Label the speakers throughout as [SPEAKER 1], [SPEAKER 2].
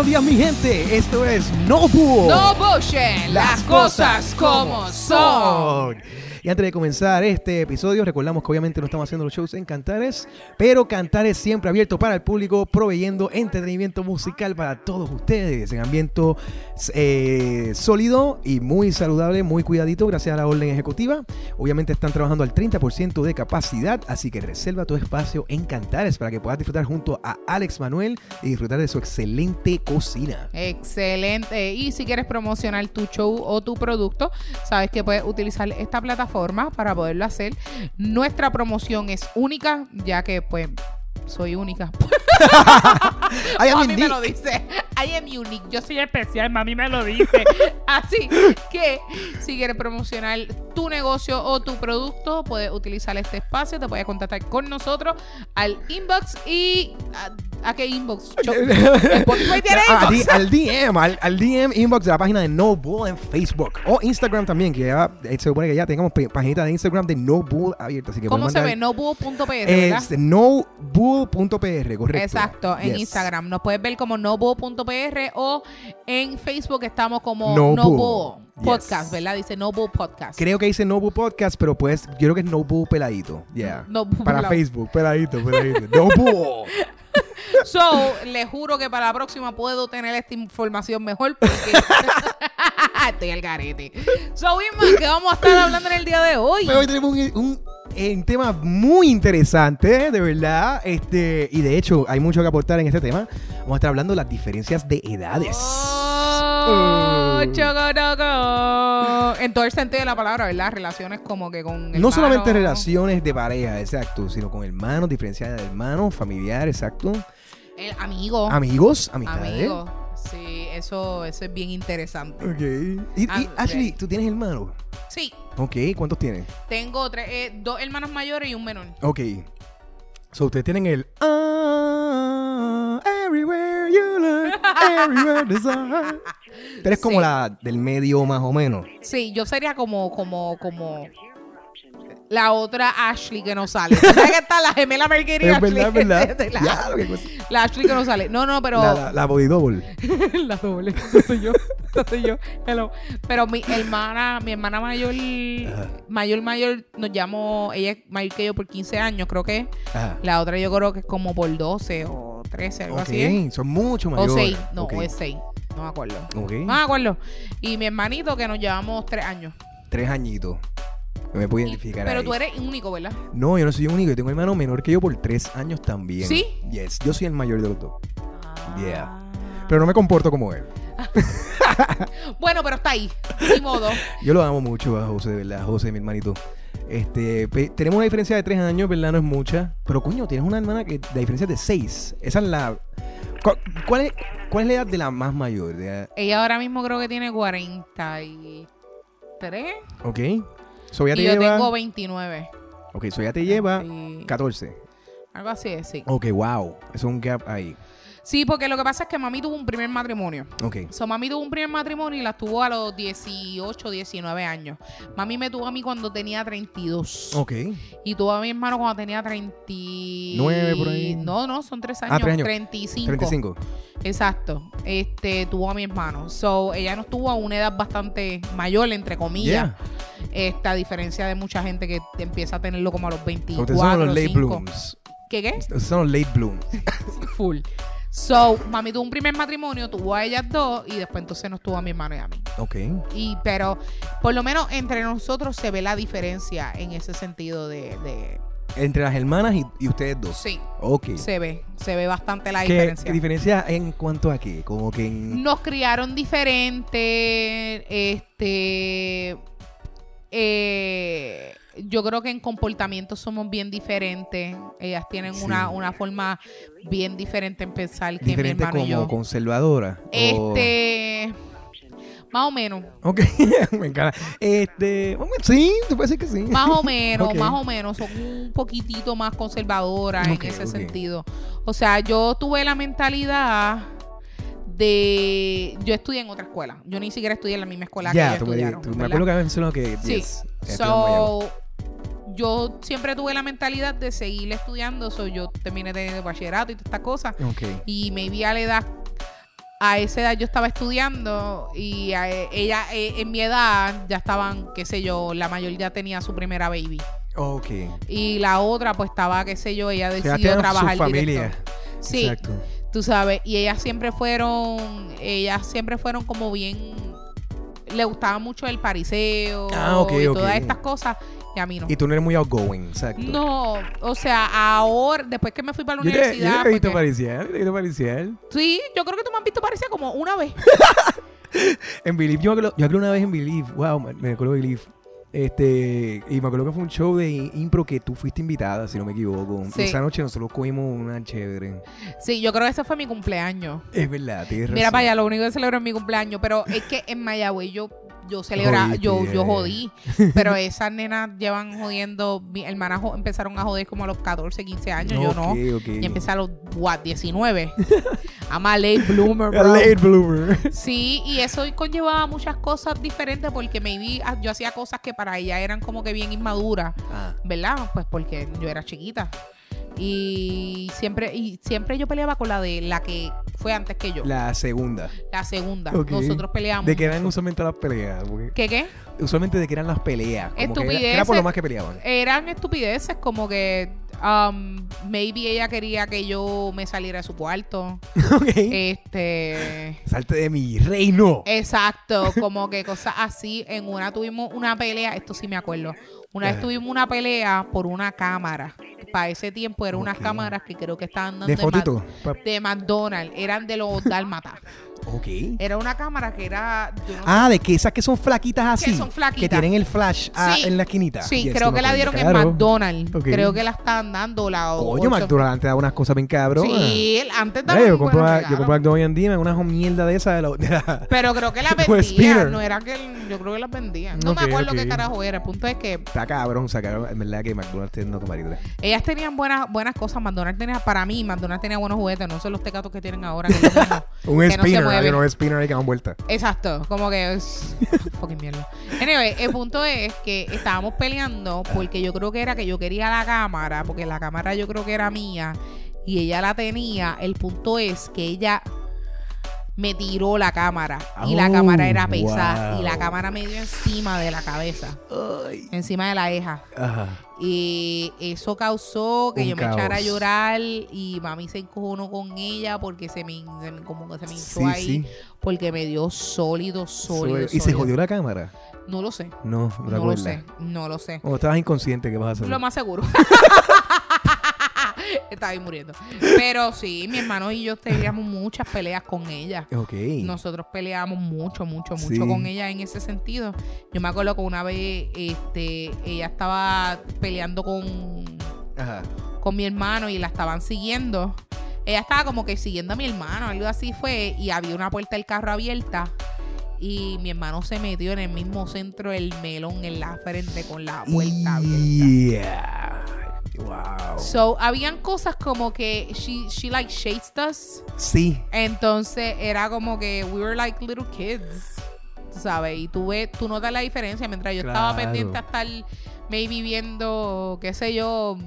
[SPEAKER 1] buenos días, mi gente. Esto es No Bull.
[SPEAKER 2] No bullshit, las cosas como son.
[SPEAKER 1] Y antes de comenzar este episodio, recordamos que obviamente no estamos haciendo los shows en Cantares, pero Cantares siempre abierto para el público, proveyendo entretenimiento musical para todos ustedes en ambiente eh, sólido y muy saludable, muy cuidadito, gracias a la orden ejecutiva. Obviamente están trabajando al 30% de capacidad, así que reserva tu espacio en Cantares para que puedas disfrutar junto a Alex Manuel y disfrutar de su excelente cocina.
[SPEAKER 2] Excelente. Y si quieres promocionar tu show o tu producto, sabes que puedes utilizar esta plataforma para poderlo hacer. Nuestra promoción es única, ya que pues soy única. a mí me lo dice. I am unique. Yo soy especial, mami me lo dice. Así que si quieres promocionar tu negocio o tu producto, puedes utilizar este espacio. Te puedes contactar con nosotros al inbox y ¿A qué inbox?
[SPEAKER 1] al, DM, al, DM inbox de la página de No Bull en Facebook o Instagram también, que ya eh, se supone que ya tengamos página de Instagram de No Bull abierta. Así que
[SPEAKER 2] ¿Cómo se ve? NoBull.pr,
[SPEAKER 1] Es NoBull.pr, correcto.
[SPEAKER 2] Exacto, en Instagram. Nos puedes ver como NoBull.pr o en Facebook estamos como No, Podcast, ¿verdad? Dice No Podcast.
[SPEAKER 1] Creo que dice No Podcast, pero pues yo creo que es No peladito. Yeah. Para Facebook, peladito, peladito. no
[SPEAKER 2] So, le juro que para la próxima puedo tener esta información mejor porque estoy al garete. So, Isma, ¿qué vamos a estar hablando en el día de hoy?
[SPEAKER 1] hoy tenemos un, tema muy interesante, de verdad. Este, y de hecho, hay mucho que aportar en este tema. Vamos a estar hablando de las diferencias de edades.
[SPEAKER 2] Oh, En todo el sentido de la palabra, ¿verdad? Relaciones como que con.
[SPEAKER 1] No solamente relaciones de pareja, exacto, sino con hermanos, diferencias de hermanos, familiar, exacto.
[SPEAKER 2] El amigo.
[SPEAKER 1] Amigos, amistades. Amigos.
[SPEAKER 2] Sí, eso, eso es bien interesante.
[SPEAKER 1] Ok. Y, ah, Ashley, ¿tú tienes hermanos?
[SPEAKER 2] Sí.
[SPEAKER 1] Ok, ¿cuántos tienes?
[SPEAKER 2] Tengo tres, eh, dos hermanos mayores y un menor.
[SPEAKER 1] Ok. So, ustedes tienen el ah, everywhere you look, everywhere desire. Tú eres como la del medio más o menos.
[SPEAKER 2] Sí, yo sería como, como, como la otra Ashley que no sale. ¿Sabes que está la gemela Mercury
[SPEAKER 1] es Ashley? Verdad, verdad.
[SPEAKER 2] la, la, Ashley que no sale. No, no, pero.
[SPEAKER 1] La, la, la body double.
[SPEAKER 2] la doble. No soy yo. No soy yo. Hello. Pero mi hermana, mi hermana mayor, mayor, mayor, nos llamó. Ella es mayor que yo por 15 años, creo que. La otra yo creo que es como por 12 o 13, algo así. ¿eh?
[SPEAKER 1] son mucho mayores.
[SPEAKER 2] O 6. No, o es 6. No me acuerdo. Okay. No me acuerdo. Y mi hermanito que nos llevamos 3 años.
[SPEAKER 1] 3 añitos me puedo identificar.
[SPEAKER 2] Pero tú eres único, ¿verdad?
[SPEAKER 1] No, yo no soy único. Yo tengo un hermano menor que yo por tres años también.
[SPEAKER 2] ¿Sí?
[SPEAKER 1] Yes. Yo soy el mayor de los dos. Ah. Yeah. Pero no me comporto como él.
[SPEAKER 2] bueno, pero está ahí. Ni modo.
[SPEAKER 1] Yo lo amo mucho a José, de verdad. José, mi hermanito. Este, tenemos una diferencia de tres años, ¿verdad? No es mucha. Pero coño, tienes una hermana que la diferencia es de seis. Esa es la. ¿Cuál, es, ¿Cuál es la edad de la más mayor?
[SPEAKER 2] Ella ahora mismo creo que tiene 43.
[SPEAKER 1] Ok
[SPEAKER 2] y yo tengo 29.
[SPEAKER 1] Ok, eso ya te lleva 14.
[SPEAKER 2] Algo así, sí.
[SPEAKER 1] Ok, wow. es un gap ahí.
[SPEAKER 2] Sí, porque lo que pasa es que mami tuvo un primer matrimonio.
[SPEAKER 1] Ok.
[SPEAKER 2] So, mami tuvo un primer matrimonio y la tuvo a los 18, 19 años. Mami me tuvo a mí cuando tenía 32.
[SPEAKER 1] Ok.
[SPEAKER 2] Y tuvo a mi hermano cuando tenía 39
[SPEAKER 1] por ahí.
[SPEAKER 2] No, no, son tres años.
[SPEAKER 1] Ah, tres años.
[SPEAKER 2] 35.
[SPEAKER 1] 35.
[SPEAKER 2] Exacto. Este, tuvo a mi hermano. So, ella nos tuvo a una edad bastante mayor, entre comillas. Esta diferencia de mucha gente que empieza a tenerlo como a los 24.
[SPEAKER 1] son los late blooms.
[SPEAKER 2] ¿Qué qué?
[SPEAKER 1] son los late blooms.
[SPEAKER 2] Full. So, mami tuvo un primer matrimonio, tuvo a ellas dos y después entonces nos tuvo a mi hermano y a mí.
[SPEAKER 1] Ok.
[SPEAKER 2] Y, pero por lo menos entre nosotros se ve la diferencia en ese sentido de...
[SPEAKER 1] entre las hermanas y, ustedes dos.
[SPEAKER 2] Sí.
[SPEAKER 1] Ok.
[SPEAKER 2] Se ve, se ve bastante la diferencia.
[SPEAKER 1] ¿Qué diferencia en cuanto a qué? Como que
[SPEAKER 2] Nos criaron diferente, este... Eh, yo creo que en comportamiento somos bien diferentes. Ellas tienen una, una forma bien diferente en pensar que
[SPEAKER 1] mi hermano como
[SPEAKER 2] y yo.
[SPEAKER 1] conservadora.
[SPEAKER 2] Este. Más o menos.
[SPEAKER 1] Ok, me encanta. Este, sí, te puede decir que sí.
[SPEAKER 2] Más o menos, más o menos. Son un poquitito más conservadoras en ese sentido. O sea, yo tuve la mentalidad de yo estudié en otra escuela. Yo ni siquiera estudié en la misma escuela que estudiaron.
[SPEAKER 1] Me, me acuerdo que mencionado que
[SPEAKER 2] sí. so, yo siempre tuve la mentalidad de seguir estudiando. So, yo terminé de bachillerato y todas estas cosas. Y me vi a la edad a esa edad yo estaba estudiando y a- ella eh, en mi edad ya estaban, qué sé yo, la mayor ya tenía su primera baby.
[SPEAKER 1] Ok.
[SPEAKER 2] Y la otra pues estaba, qué sé yo, ella decidió
[SPEAKER 1] tienen
[SPEAKER 2] trabajar
[SPEAKER 1] su familia.
[SPEAKER 2] directo. Sí,
[SPEAKER 1] Exacto.
[SPEAKER 2] Tú sabes, y ellas siempre fueron, ellas siempre fueron como bien, le gustaba mucho el pariseo
[SPEAKER 1] Ah, ok,
[SPEAKER 2] y
[SPEAKER 1] ok.
[SPEAKER 2] todas estas cosas, y a mí no.
[SPEAKER 1] Y tú no eres muy outgoing, exacto.
[SPEAKER 2] No, o sea, ahora, después que me fui para la
[SPEAKER 1] Yo te, yo
[SPEAKER 2] universidad.
[SPEAKER 1] te he visto
[SPEAKER 2] porque-
[SPEAKER 1] pariciar, te he visto pariciar.
[SPEAKER 2] sí, yo creo que tú me has visto parecía como una vez.
[SPEAKER 1] En Believe, yo yo acuerdo una vez en Believe, wow, me, me acuerdo de Believe. Este, y me acuerdo que fue un show de impro que tú fuiste invitada, si no me equivoco.
[SPEAKER 2] Sí.
[SPEAKER 1] Esa noche nosotros comimos una chévere.
[SPEAKER 2] Sí, yo creo que ese fue mi cumpleaños.
[SPEAKER 1] Es verdad, tienes
[SPEAKER 2] Mira
[SPEAKER 1] razón.
[SPEAKER 2] para allá, lo único que celebro es mi cumpleaños, pero es que en Mayagüez yo yo celebra,
[SPEAKER 1] Jodiste,
[SPEAKER 2] yo yo
[SPEAKER 1] ya.
[SPEAKER 2] jodí, pero esas nenas llevan jodiendo, mi hermanas jo- empezaron a joder como a los 14, 15 años, yo no.
[SPEAKER 1] ok, ok.
[SPEAKER 2] Y empecé a los what, 19. I'm a late bloomer,
[SPEAKER 1] A
[SPEAKER 2] bro.
[SPEAKER 1] late bloomer.
[SPEAKER 2] Sí, y eso conllevaba muchas cosas diferentes porque maybe ah, yo hacía cosas que para ella eran como que bien inmaduras,
[SPEAKER 1] Ah,
[SPEAKER 2] ¿verdad? Pues porque yo era chiquita. Y siempre y siempre yo peleaba con la de la que fue antes que yo, la,
[SPEAKER 1] la segunda.
[SPEAKER 2] segunda.
[SPEAKER 1] Ok.
[SPEAKER 2] Nosotros peleamos.
[SPEAKER 1] ¿De qué eran usualmente las peleas? Porque
[SPEAKER 2] ¿Qué qué?
[SPEAKER 1] usualmente de qué eran las peleas. Como que era, que era
[SPEAKER 2] Estupideces.
[SPEAKER 1] por lo más que peleaban.
[SPEAKER 2] Eran estupideces como que um, maybe ella quería que yo me saliera de su cuarto.
[SPEAKER 1] ok.
[SPEAKER 2] Este
[SPEAKER 1] Salte de mi reino.
[SPEAKER 2] Exacto, como que cosas así. En una tuvimos una pelea, esto sí me acuerdo. Una vez tuvimos una pelea por una cámara. Para ese tiempo eran unas cámaras que creo que estaban dando
[SPEAKER 1] de
[SPEAKER 2] de, Ma- de McDonald's. Eran de los Dálmatas.
[SPEAKER 1] Ok.
[SPEAKER 2] Era una cámara que era. yo no
[SPEAKER 1] Ah, de que esas que son flaquitas así.
[SPEAKER 2] Que son flaquitas.
[SPEAKER 1] Que tienen el flash ah,
[SPEAKER 2] Sí.
[SPEAKER 1] en la esquinita.
[SPEAKER 2] Sí,
[SPEAKER 1] Yes,
[SPEAKER 2] creo que la dieron en
[SPEAKER 1] claro.
[SPEAKER 2] McDonald's.
[SPEAKER 1] Ok.
[SPEAKER 2] Creo que la estaban dando. La ocho-
[SPEAKER 1] McDonald's antes daba unas cosas bien cabrón.
[SPEAKER 2] Sí, antes
[SPEAKER 1] Mira,
[SPEAKER 2] daban
[SPEAKER 1] yo compro,
[SPEAKER 2] buenos
[SPEAKER 1] yo
[SPEAKER 2] regalos.
[SPEAKER 1] compro McDonald's hoy en día, una mierda de esa de la, de la-
[SPEAKER 2] Pero creo que las
[SPEAKER 1] Como
[SPEAKER 2] vendían.
[SPEAKER 1] Spinner.
[SPEAKER 2] No era que. Yo creo que las vendían. No
[SPEAKER 1] Ok,
[SPEAKER 2] me acuerdo
[SPEAKER 1] ok.
[SPEAKER 2] qué carajo era. El punto es que
[SPEAKER 1] Está cabrón, sacaron, en verdad que McDonald's tiene no tomarita.
[SPEAKER 2] Ellas tenían buenas buenas cosas. McDonald's tenía, para mí, McDonald's tenía buenos juguetes. No son los tecatos que tienen ahora. que
[SPEAKER 1] Un
[SPEAKER 2] que no se
[SPEAKER 1] spinner,
[SPEAKER 2] mueve.
[SPEAKER 1] hay unos spinner ahí que dan vuelta.
[SPEAKER 2] Exacto. Como que es. fucking mierda. Anyway, el punto es que estábamos peleando porque yo creo que era que yo quería la cámara. Porque la cámara yo creo que era mía. Y ella la tenía. El punto es que ella me tiró la cámara. Y la
[SPEAKER 1] Oh,
[SPEAKER 2] cámara era pesada.
[SPEAKER 1] wow.
[SPEAKER 2] Y la cámara me dio encima de la cabeza.
[SPEAKER 1] Ay.
[SPEAKER 2] Encima de la eja.
[SPEAKER 1] Ajá.
[SPEAKER 2] Y eso causó que
[SPEAKER 1] Un
[SPEAKER 2] yo me echara a llorar y mami se encojonó con ella porque se me, se me- como que se me hinchó
[SPEAKER 1] Sí,
[SPEAKER 2] ahí
[SPEAKER 1] sí.
[SPEAKER 2] porque me dio sólido, sólido,
[SPEAKER 1] ¿Y se jodió la cámara?
[SPEAKER 2] No lo sé,
[SPEAKER 1] No, no,
[SPEAKER 2] no lo sé, no lo sé.
[SPEAKER 1] Cuando estabas inconsciente, ¿qué vas a hacer?
[SPEAKER 2] Lo más seguro. Estaba ahí muriendo. Pero sí, mi hermano y yo teníamos muchas peleas con ella.
[SPEAKER 1] Ok.
[SPEAKER 2] Nosotros peleábamos mucho, mucho, mucho
[SPEAKER 1] Sí.
[SPEAKER 2] con ella en ese sentido. Yo me acuerdo que una vez este, ella estaba peleando con,
[SPEAKER 1] Ajá.
[SPEAKER 2] con mi hermano y la estaban siguiendo. Ella estaba como que siguiendo a mi hermano, algo así fue, y había una puerta del carro abierta. Y mi hermano se metió en el mismo centro del melón en la frente con la puerta abierta.
[SPEAKER 1] Wow.
[SPEAKER 2] So, habían cosas como que she, she like chased us.
[SPEAKER 1] Sí.
[SPEAKER 2] Entonces era como que we were like little kids. ¿Sabes? Y tú ves, tú notas la diferencia. Mientras yo estaba
[SPEAKER 1] Claro.
[SPEAKER 2] pendiente a estar maybe viendo, qué sé yo,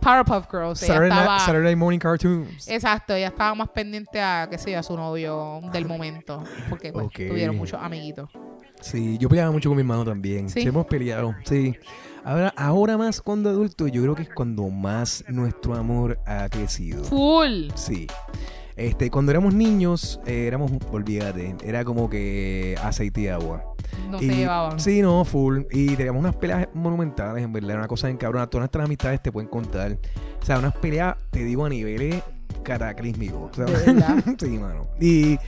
[SPEAKER 2] Powerpuff Girls. Ella
[SPEAKER 1] Saturday,
[SPEAKER 2] estaba,
[SPEAKER 1] Saturday morning cartoons.
[SPEAKER 2] Exacto, ella estaba más pendiente a, qué sé yo, a su novio del momento. Porque pues,
[SPEAKER 1] Ok.
[SPEAKER 2] tuvieron muchos amiguitos.
[SPEAKER 1] Sí, yo peleaba mucho con mi hermano también.
[SPEAKER 2] Sí.
[SPEAKER 1] Sí, hemos peleado. Sí. Ahora, ahora más cuando adulto, yo creo que es cuando más nuestro amor ha crecido.
[SPEAKER 2] Full.
[SPEAKER 1] Sí. Este, cuando éramos niños, eh, éramos, olvídate, era como que aceite y agua.
[SPEAKER 2] No
[SPEAKER 1] Y-
[SPEAKER 2] se llevaban.
[SPEAKER 1] Sí, no, full. Y teníamos unas peleas monumentales, en verdad, era una cosa en cabrona. Todas nuestras amistades te pueden contar. O sea, unas peleas, te digo, a niveles cataclísmicos. O sea, sí, mano. Y,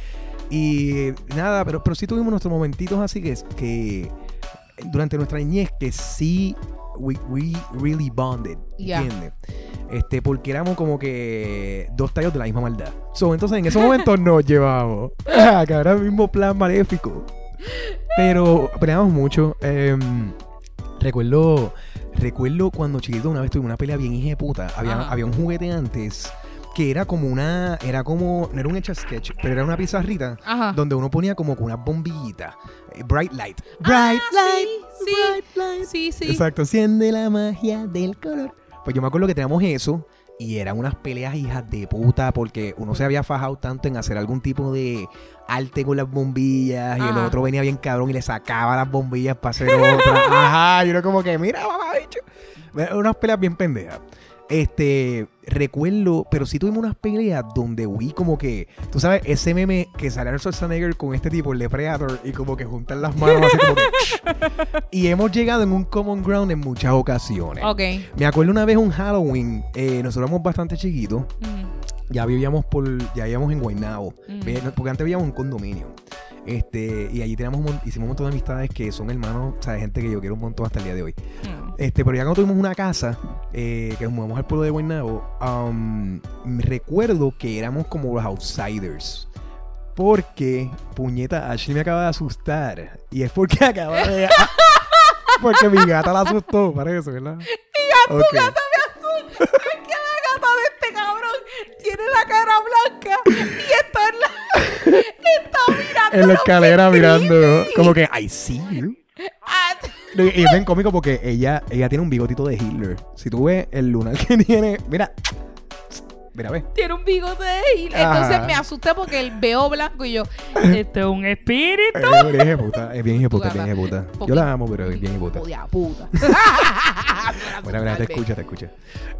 [SPEAKER 1] y nada, pero, pero sí tuvimos nuestros momentitos así que, que durante nuestra niñez que sí we, we really bonded,
[SPEAKER 2] Ya.
[SPEAKER 1] ¿entiendes? Este, porque éramos como que dos tallos de la misma maldad. So, entonces en esos momentos nos llevábamos. Ah, que era el mismo plan maléfico. Pero peleábamos mucho. Em, recuerdo, recuerdo cuando chiquito una vez tuve una pelea bien hija de puta. Había,
[SPEAKER 2] Ajá.
[SPEAKER 1] había un juguete antes que era como una, era como, no era un hecha sketch, pero era una pizarrita
[SPEAKER 2] Ajá.
[SPEAKER 1] donde uno ponía como que una bombillita. eh, bright light.
[SPEAKER 2] Ah,
[SPEAKER 1] Bright light.
[SPEAKER 2] sí.
[SPEAKER 1] Bright light.
[SPEAKER 2] Sí, sí.
[SPEAKER 1] Exacto, enciende la magia del color. Pues yo me acuerdo que teníamos eso Y eran unas peleas hijas de puta porque uno se había fajado tanto en hacer algún tipo de arte con las bombillas y el
[SPEAKER 2] Ajá.
[SPEAKER 1] otro venía bien cabrón y le sacaba las bombillas para hacer otra. Ajá, y uno como que, mira, mamá, bicho. Unas peleas bien pendejas. Este, recuerdo, pero sí tuvimos unas peleas donde huí como que, tú sabes, ese meme que sale Arnold Schwarzenegger con este tipo, el de Predator, y como que juntan las manos así como que... y hemos llegado en un common ground en muchas ocasiones.
[SPEAKER 2] Ok.
[SPEAKER 1] Me acuerdo una vez un Halloween, eh, nosotros éramos bastante chiquitos, ya vivíamos por, ya vivíamos en Guaynabo,
[SPEAKER 2] Mm.
[SPEAKER 1] Porque antes vivíamos en un condominio. Este, y allí teníamos, un hicimos un montón de amistades que son hermanos, o sea, gente que yo quiero un montón hasta el día de hoy.
[SPEAKER 2] Mm.
[SPEAKER 1] Este, pero ya cuando tuvimos una casa, eh, que nos mudamos al pueblo de Guaynabo, um, recuerdo que éramos como los outsiders. Porque, puñeta, Ashley me acaba de asustar. Y es porque acaba de. porque mi gata la asustó, parece, ¿verdad? Y
[SPEAKER 2] Tu gata me asusta. Es que la gata de este cabrón tiene la cara blanca y está en la. Está mirando.
[SPEAKER 1] En la escalera mirando, como que, I see you. Y y es bien cómico porque ella, ella tiene un bigotito de Hitler. Si tú ves el lunar que tiene, mira, mira, ve.
[SPEAKER 2] tiene un bigote Hitler. Entonces
[SPEAKER 1] Ajá.
[SPEAKER 2] me asusté porque él veo blanco y yo. Esto es un espíritu.
[SPEAKER 1] Es bien hijeputa, es bien hijeputa, es bien
[SPEAKER 2] gata.
[SPEAKER 1] hijeputa. Yo la amo, pero es bien hijeputa.
[SPEAKER 2] Joder, puta.
[SPEAKER 1] Bueno, mira, te escucha, te escucha.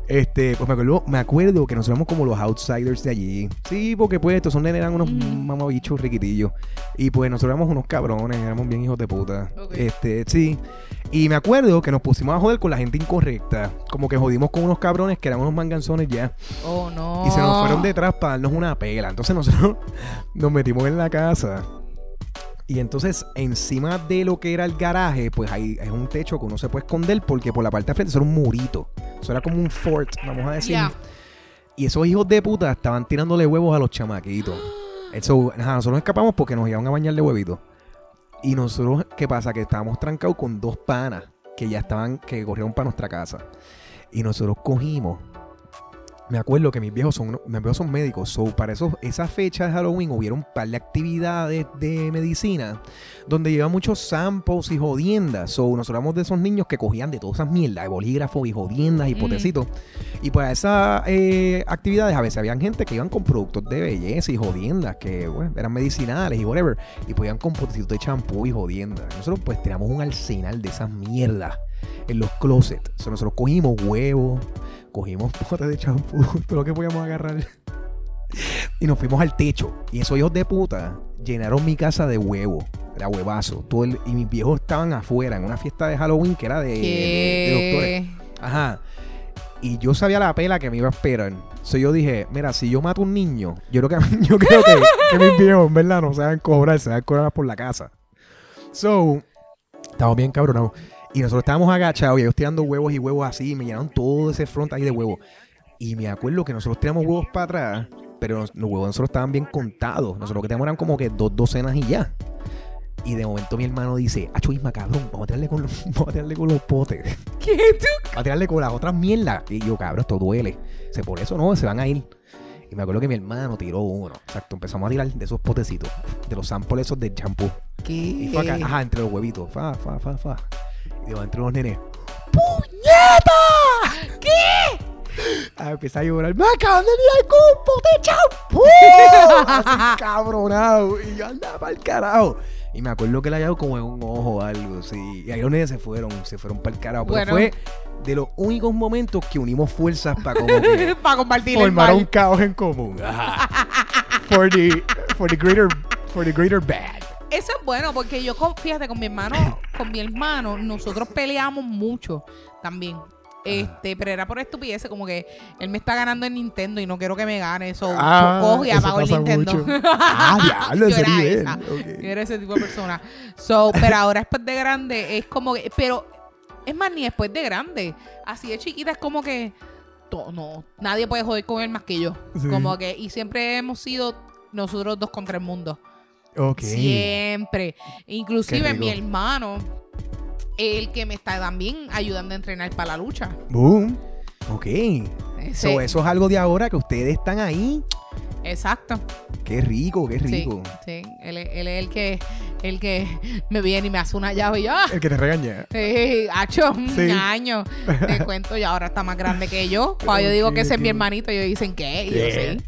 [SPEAKER 1] Este, pues me acuerdo, me acuerdo que nosotros éramos como los outsiders de allí. Sí, porque pues estos son nenes, eran unos
[SPEAKER 2] Ujú.
[SPEAKER 1] mamabichos riquitillos. Y pues nosotros éramos unos cabrones, éramos bien hijos de puta. Este, sí. Y me acuerdo que nos pusimos a joder con la gente incorrecta. Como que jodimos con unos cabrones que eran unos manganzones ya.
[SPEAKER 2] Oh, no.
[SPEAKER 1] Y se nos fueron detrás para darnos una pela. Entonces nosotros nos metimos en la casa. Y entonces, encima de lo que era el garaje, pues ahí es un techo que uno se puede esconder porque por la parte de frente eso era un murito. Eso era como un fort, vamos a decir. Y esos hijos de puta estaban tirándole huevos a los chamaquitos. Eso, ajá, nosotros escapamos porque nos iban a bañar de huevitos. Y nosotros, ¿qué pasa? Que estábamos trancados con dos panas que ya estaban, que corrieron para nuestra casa. Y nosotros cogimos. Me acuerdo que mis viejos son, mis viejos son médicos. So, para esos, esa fecha de Halloween hubieron un par de actividades de medicina donde llevaban muchos samples y jodiendas. So, nosotros éramos de esos niños que cogían de todas esas mierdas, de bolígrafos y jodiendas y
[SPEAKER 2] Mm.
[SPEAKER 1] potecitos. Y para esas eh, actividades a veces habían gente que iban con productos de belleza y jodiendas que bueno, eran medicinales y whatever. Y podían con potecitos de champú y jodiendas. Nosotros pues teníamos un arsenal de esas mierdas en los closets. O sea, nosotros cogimos huevos, cogimos potes de champú, todo lo que podíamos agarrar. Y nos fuimos al techo. Y esos hijos de puta llenaron mi casa de huevo. Era huevazo. Todo el- y mis viejos estaban afuera en una fiesta de Halloween que era de, de- de doctores. Ajá. Y yo sabía la pela que me iba a esperar. So yo dije, mira, si yo mato a un niño, yo creo que, yo creo que, que mis viejos, en verdad, no se van a cobrar, se van a cobrar por la casa. So, estábamos bien cabronados. Y nosotros estábamos agachados y ellos tirando huevos y huevos así. Y me llenaron todo ese front ahí de huevos. Y me acuerdo que nosotros tiramos huevos para atrás, pero los, huevos nosotros estaban bien contados. Nosotros lo que teníamos eran como que dos docenas y ya. Y de momento mi hermano dice, Acho Isma, cabrón, vamos a tirarle con los, vamos a tirarle con los potes.
[SPEAKER 2] ¿Qué tú?
[SPEAKER 1] a tirarle con las otras mierdas. Y yo, cabrón, esto duele. Dice, por eso no, se van a ir. Y me acuerdo que mi hermano tiró uno. Exacto, empezamos a tirar de esos potecitos, de los samples esos del champú. Y fue acá, ajá, entre los huevitos. Fa, fa, fa, fa. De entre los nenes. ¡Puñeta! ¿Qué? Ah, empecé a llorar. ¡Me acaban de con un pote de champú! Así cabronado. Y yo andaba para el carajo. Y me acuerdo que le había dado como en un ojo o algo, sí. Y ahí los nenes se fueron, se fueron para el carajo. Pero
[SPEAKER 2] Bueno.
[SPEAKER 1] fue de los únicos momentos que unimos fuerzas para como
[SPEAKER 2] Para compartir el
[SPEAKER 1] formar un caos en común. Ajá. for the for the greater for the greater bad.
[SPEAKER 2] Eso es bueno porque yo, con- fíjate, con mi hermano, con mi hermano, nosotros peleamos mucho también. Este, pero era por estupideces, como que él me está ganando en Nintendo y no quiero que me gane. Eso cojo y
[SPEAKER 1] Ah,
[SPEAKER 2] apago el Nintendo.
[SPEAKER 1] Ah, diablo,
[SPEAKER 2] Yo era esa. Yo era ese tipo de persona. So, pero ahora después de grande es como que, pero es más ni después de grande. Así de chiquita es como que to- no, nadie puede joder con él más que yo.
[SPEAKER 1] Sí.
[SPEAKER 2] Como que y siempre hemos sido nosotros dos contra el mundo. Siempre. Inclusive mi hermano, el que me está también ayudando a entrenar para la lucha.
[SPEAKER 1] Boom. Ok.
[SPEAKER 2] Ese-
[SPEAKER 1] So, eso es algo de ahora que ustedes están ahí.
[SPEAKER 2] Exacto.
[SPEAKER 1] Qué rico, qué rico.
[SPEAKER 2] sí. Él, es- él es el que El que me viene y me hace una llave y yo, ¡ah!
[SPEAKER 1] El que te regaña.
[SPEAKER 2] Sí, hacho, un
[SPEAKER 1] Sí.
[SPEAKER 2] año. Te cuento, y ahora está más grande que yo. Cuando yo digo que ese es mi hermanito, ellos dicen, ¿qué? Y yo,
[SPEAKER 1] ¿Qué?
[SPEAKER 2] sí.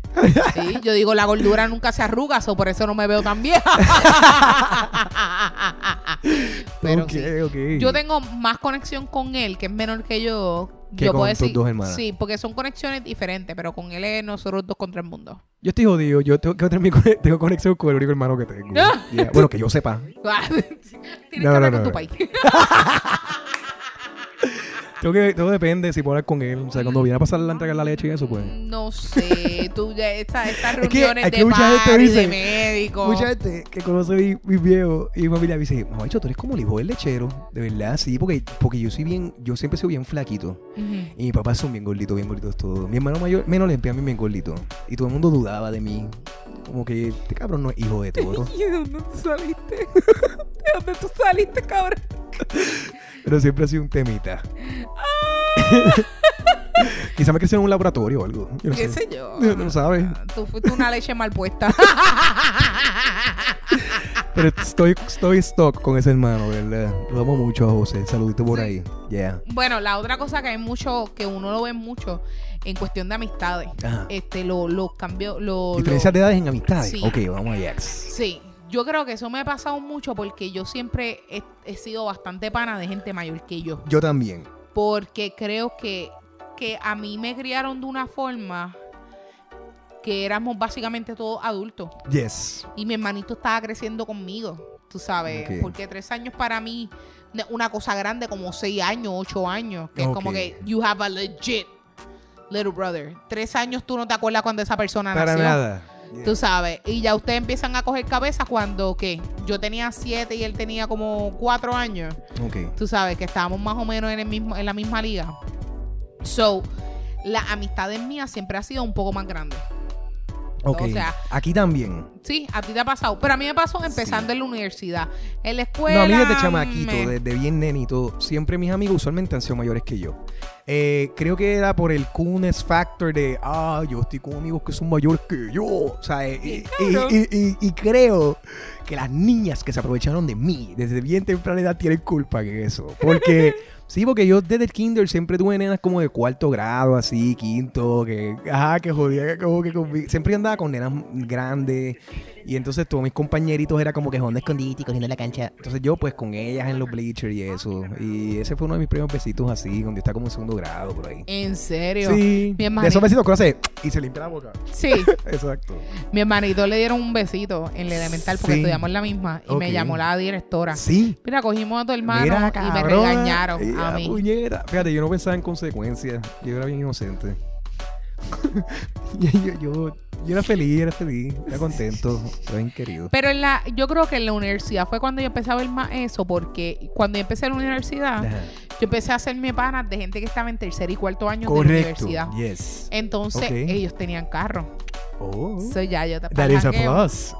[SPEAKER 2] Sí, yo digo, la gordura nunca se arruga, o por eso no me veo tan vieja. Pero sí. Yo tengo más conexión con él, que es menor que yo.
[SPEAKER 1] Que
[SPEAKER 2] yo
[SPEAKER 1] con
[SPEAKER 2] puedo
[SPEAKER 1] tus
[SPEAKER 2] decir,
[SPEAKER 1] dos hermanas.
[SPEAKER 2] Sí, porque son conexiones diferentes, pero con él es nosotros dos contra el mundo.
[SPEAKER 1] Yo estoy jodido. Yo tengo, que tener mi cone- tengo conexión con el único hermano que tengo. Yeah. Bueno, que yo sepa.
[SPEAKER 2] Tienes
[SPEAKER 1] No,
[SPEAKER 2] que hablar
[SPEAKER 1] no,
[SPEAKER 2] con tu país.
[SPEAKER 1] Tengo que, todo depende si puedo hablar con él. O sea, cuando viene a pasar la entrega la leche y eso, pues.
[SPEAKER 2] No sé, tú ya esta- estas
[SPEAKER 1] Es que-
[SPEAKER 2] reuniones
[SPEAKER 1] es que
[SPEAKER 2] de
[SPEAKER 1] mucha gente dice-
[SPEAKER 2] de médico.
[SPEAKER 1] Mucha gente que conoce mi, mi viejo y mi familia me dice, mamá, tú eres como el hijo del lechero. De verdad, sí, porque, porque yo soy bien, yo siempre soy bien flaquito.
[SPEAKER 2] Ujú.
[SPEAKER 1] Y mi papá son bien gorditos, bien gorditos todos. Mi hermano mayor, menos le a mí bien gordito. Y todo el mundo dudaba de mí. Como que este cabrón no es hijo de toro.
[SPEAKER 2] ¿Y de dónde tú saliste? ¿De dónde tú saliste, cabrón?
[SPEAKER 1] Pero siempre ha sido un temita. Quizá me creció en un laboratorio o algo. Yo no
[SPEAKER 2] ¿Qué
[SPEAKER 1] sé.
[SPEAKER 2] yo?
[SPEAKER 1] No, no sabes.
[SPEAKER 2] Tú fuiste una leche mal puesta.
[SPEAKER 1] Pero estoy, estoy stock con ese hermano, ¿verdad? Lo amo mucho a José. Saludito por
[SPEAKER 2] Sí.
[SPEAKER 1] ahí. Yeah.
[SPEAKER 2] bueno, la otra cosa que hay mucho, que uno lo ve mucho en cuestión de amistades.
[SPEAKER 1] Ajá.
[SPEAKER 2] Este, lo- los cambios, lo-
[SPEAKER 1] Diferencias
[SPEAKER 2] lo-
[SPEAKER 1] de edades en amistades.
[SPEAKER 2] Sí.
[SPEAKER 1] Ok, vamos allá.
[SPEAKER 2] Sí, yo creo que eso me ha pasado mucho porque yo siempre he, he sido bastante pana de gente mayor que yo.
[SPEAKER 1] Yo también.
[SPEAKER 2] Porque creo que, que a mí me criaron de una forma que éramos básicamente todos adultos.
[SPEAKER 1] Yes.
[SPEAKER 2] Y mi hermanito estaba creciendo conmigo, tú sabes. Porque tres años para mí, una cosa grande como seis años, ocho años. Que es como que you have a legit little brother. Tres años tú no te acuerdas cuando esa persona
[SPEAKER 1] Para
[SPEAKER 2] nació.
[SPEAKER 1] nada. Yeah.
[SPEAKER 2] Tú sabes, y ya ustedes empiezan a coger cabeza cuando, ¿qué? Yo tenía siete y él tenía como cuatro años.
[SPEAKER 1] Ok.
[SPEAKER 2] Tú sabes que estábamos más o menos en, el mismo, en la misma liga. So, las amistades mías siempre ha sido un poco más grandes.
[SPEAKER 1] Ok.
[SPEAKER 2] O sea-
[SPEAKER 1] Aquí también.
[SPEAKER 2] Sí, a ti te ha pasado. Pero a mí me pasó empezando en la universidad. En la escuela.
[SPEAKER 1] No, a mí desde chamaquito,
[SPEAKER 2] me-
[SPEAKER 1] desde bien nenito, siempre mis amigos usualmente han sido mayores que yo. Eh, creo que era por el coolness factor de, ah, yo estoy con amigos que son mayores que yo. O sea, eh, y- y creo que las niñas que se aprovecharon de mí desde bien temprana edad tienen culpa en eso. Porque, sí, porque yo desde el kinder siempre tuve nenas como de cuarto grado, así, quinto, que, ajá, que jodía, que como que. Siempre andaba con nenas grandes. Y entonces todos mis compañeritos era como que jugando escondite y cogiendo la cancha. Entonces yo pues con ellas en los bleachers y eso. Y ese fue uno de mis primeros besitos así, donde está como en segundo grado por ahí.
[SPEAKER 2] En serio.
[SPEAKER 1] Sí.
[SPEAKER 2] Mi
[SPEAKER 1] De
[SPEAKER 2] hermanito.
[SPEAKER 1] esos besitos que uno hace y se limpia la boca.
[SPEAKER 2] Sí.
[SPEAKER 1] Exacto.
[SPEAKER 2] Mi hermanito le dieron un besito en la elemental porque
[SPEAKER 1] Sí.
[SPEAKER 2] estudiamos la misma. Y me llamó la directora.
[SPEAKER 1] Sí.
[SPEAKER 2] Mira, cogimos a tu hermano
[SPEAKER 1] Mira,
[SPEAKER 2] y me regañaron a mí.
[SPEAKER 1] puñeta. Fíjate, yo no pensaba en consecuencias. Yo era bien inocente. Yo, yo, yo, yo era feliz, era feliz, era contento, era bien querido.
[SPEAKER 2] Pero en la, yo creo que en la universidad fue cuando yo empecé a ver más eso, porque cuando yo empecé en la universidad,
[SPEAKER 1] Ajá.
[SPEAKER 2] yo empecé a hacerme panas de gente que estaba en tercer y cuarto año de la
[SPEAKER 1] Correcto.
[SPEAKER 2] universidad.
[SPEAKER 1] Yes.
[SPEAKER 2] Entonces, ellos tenían carro.
[SPEAKER 1] Oh.
[SPEAKER 2] So ya yo te
[SPEAKER 1] That is a plus.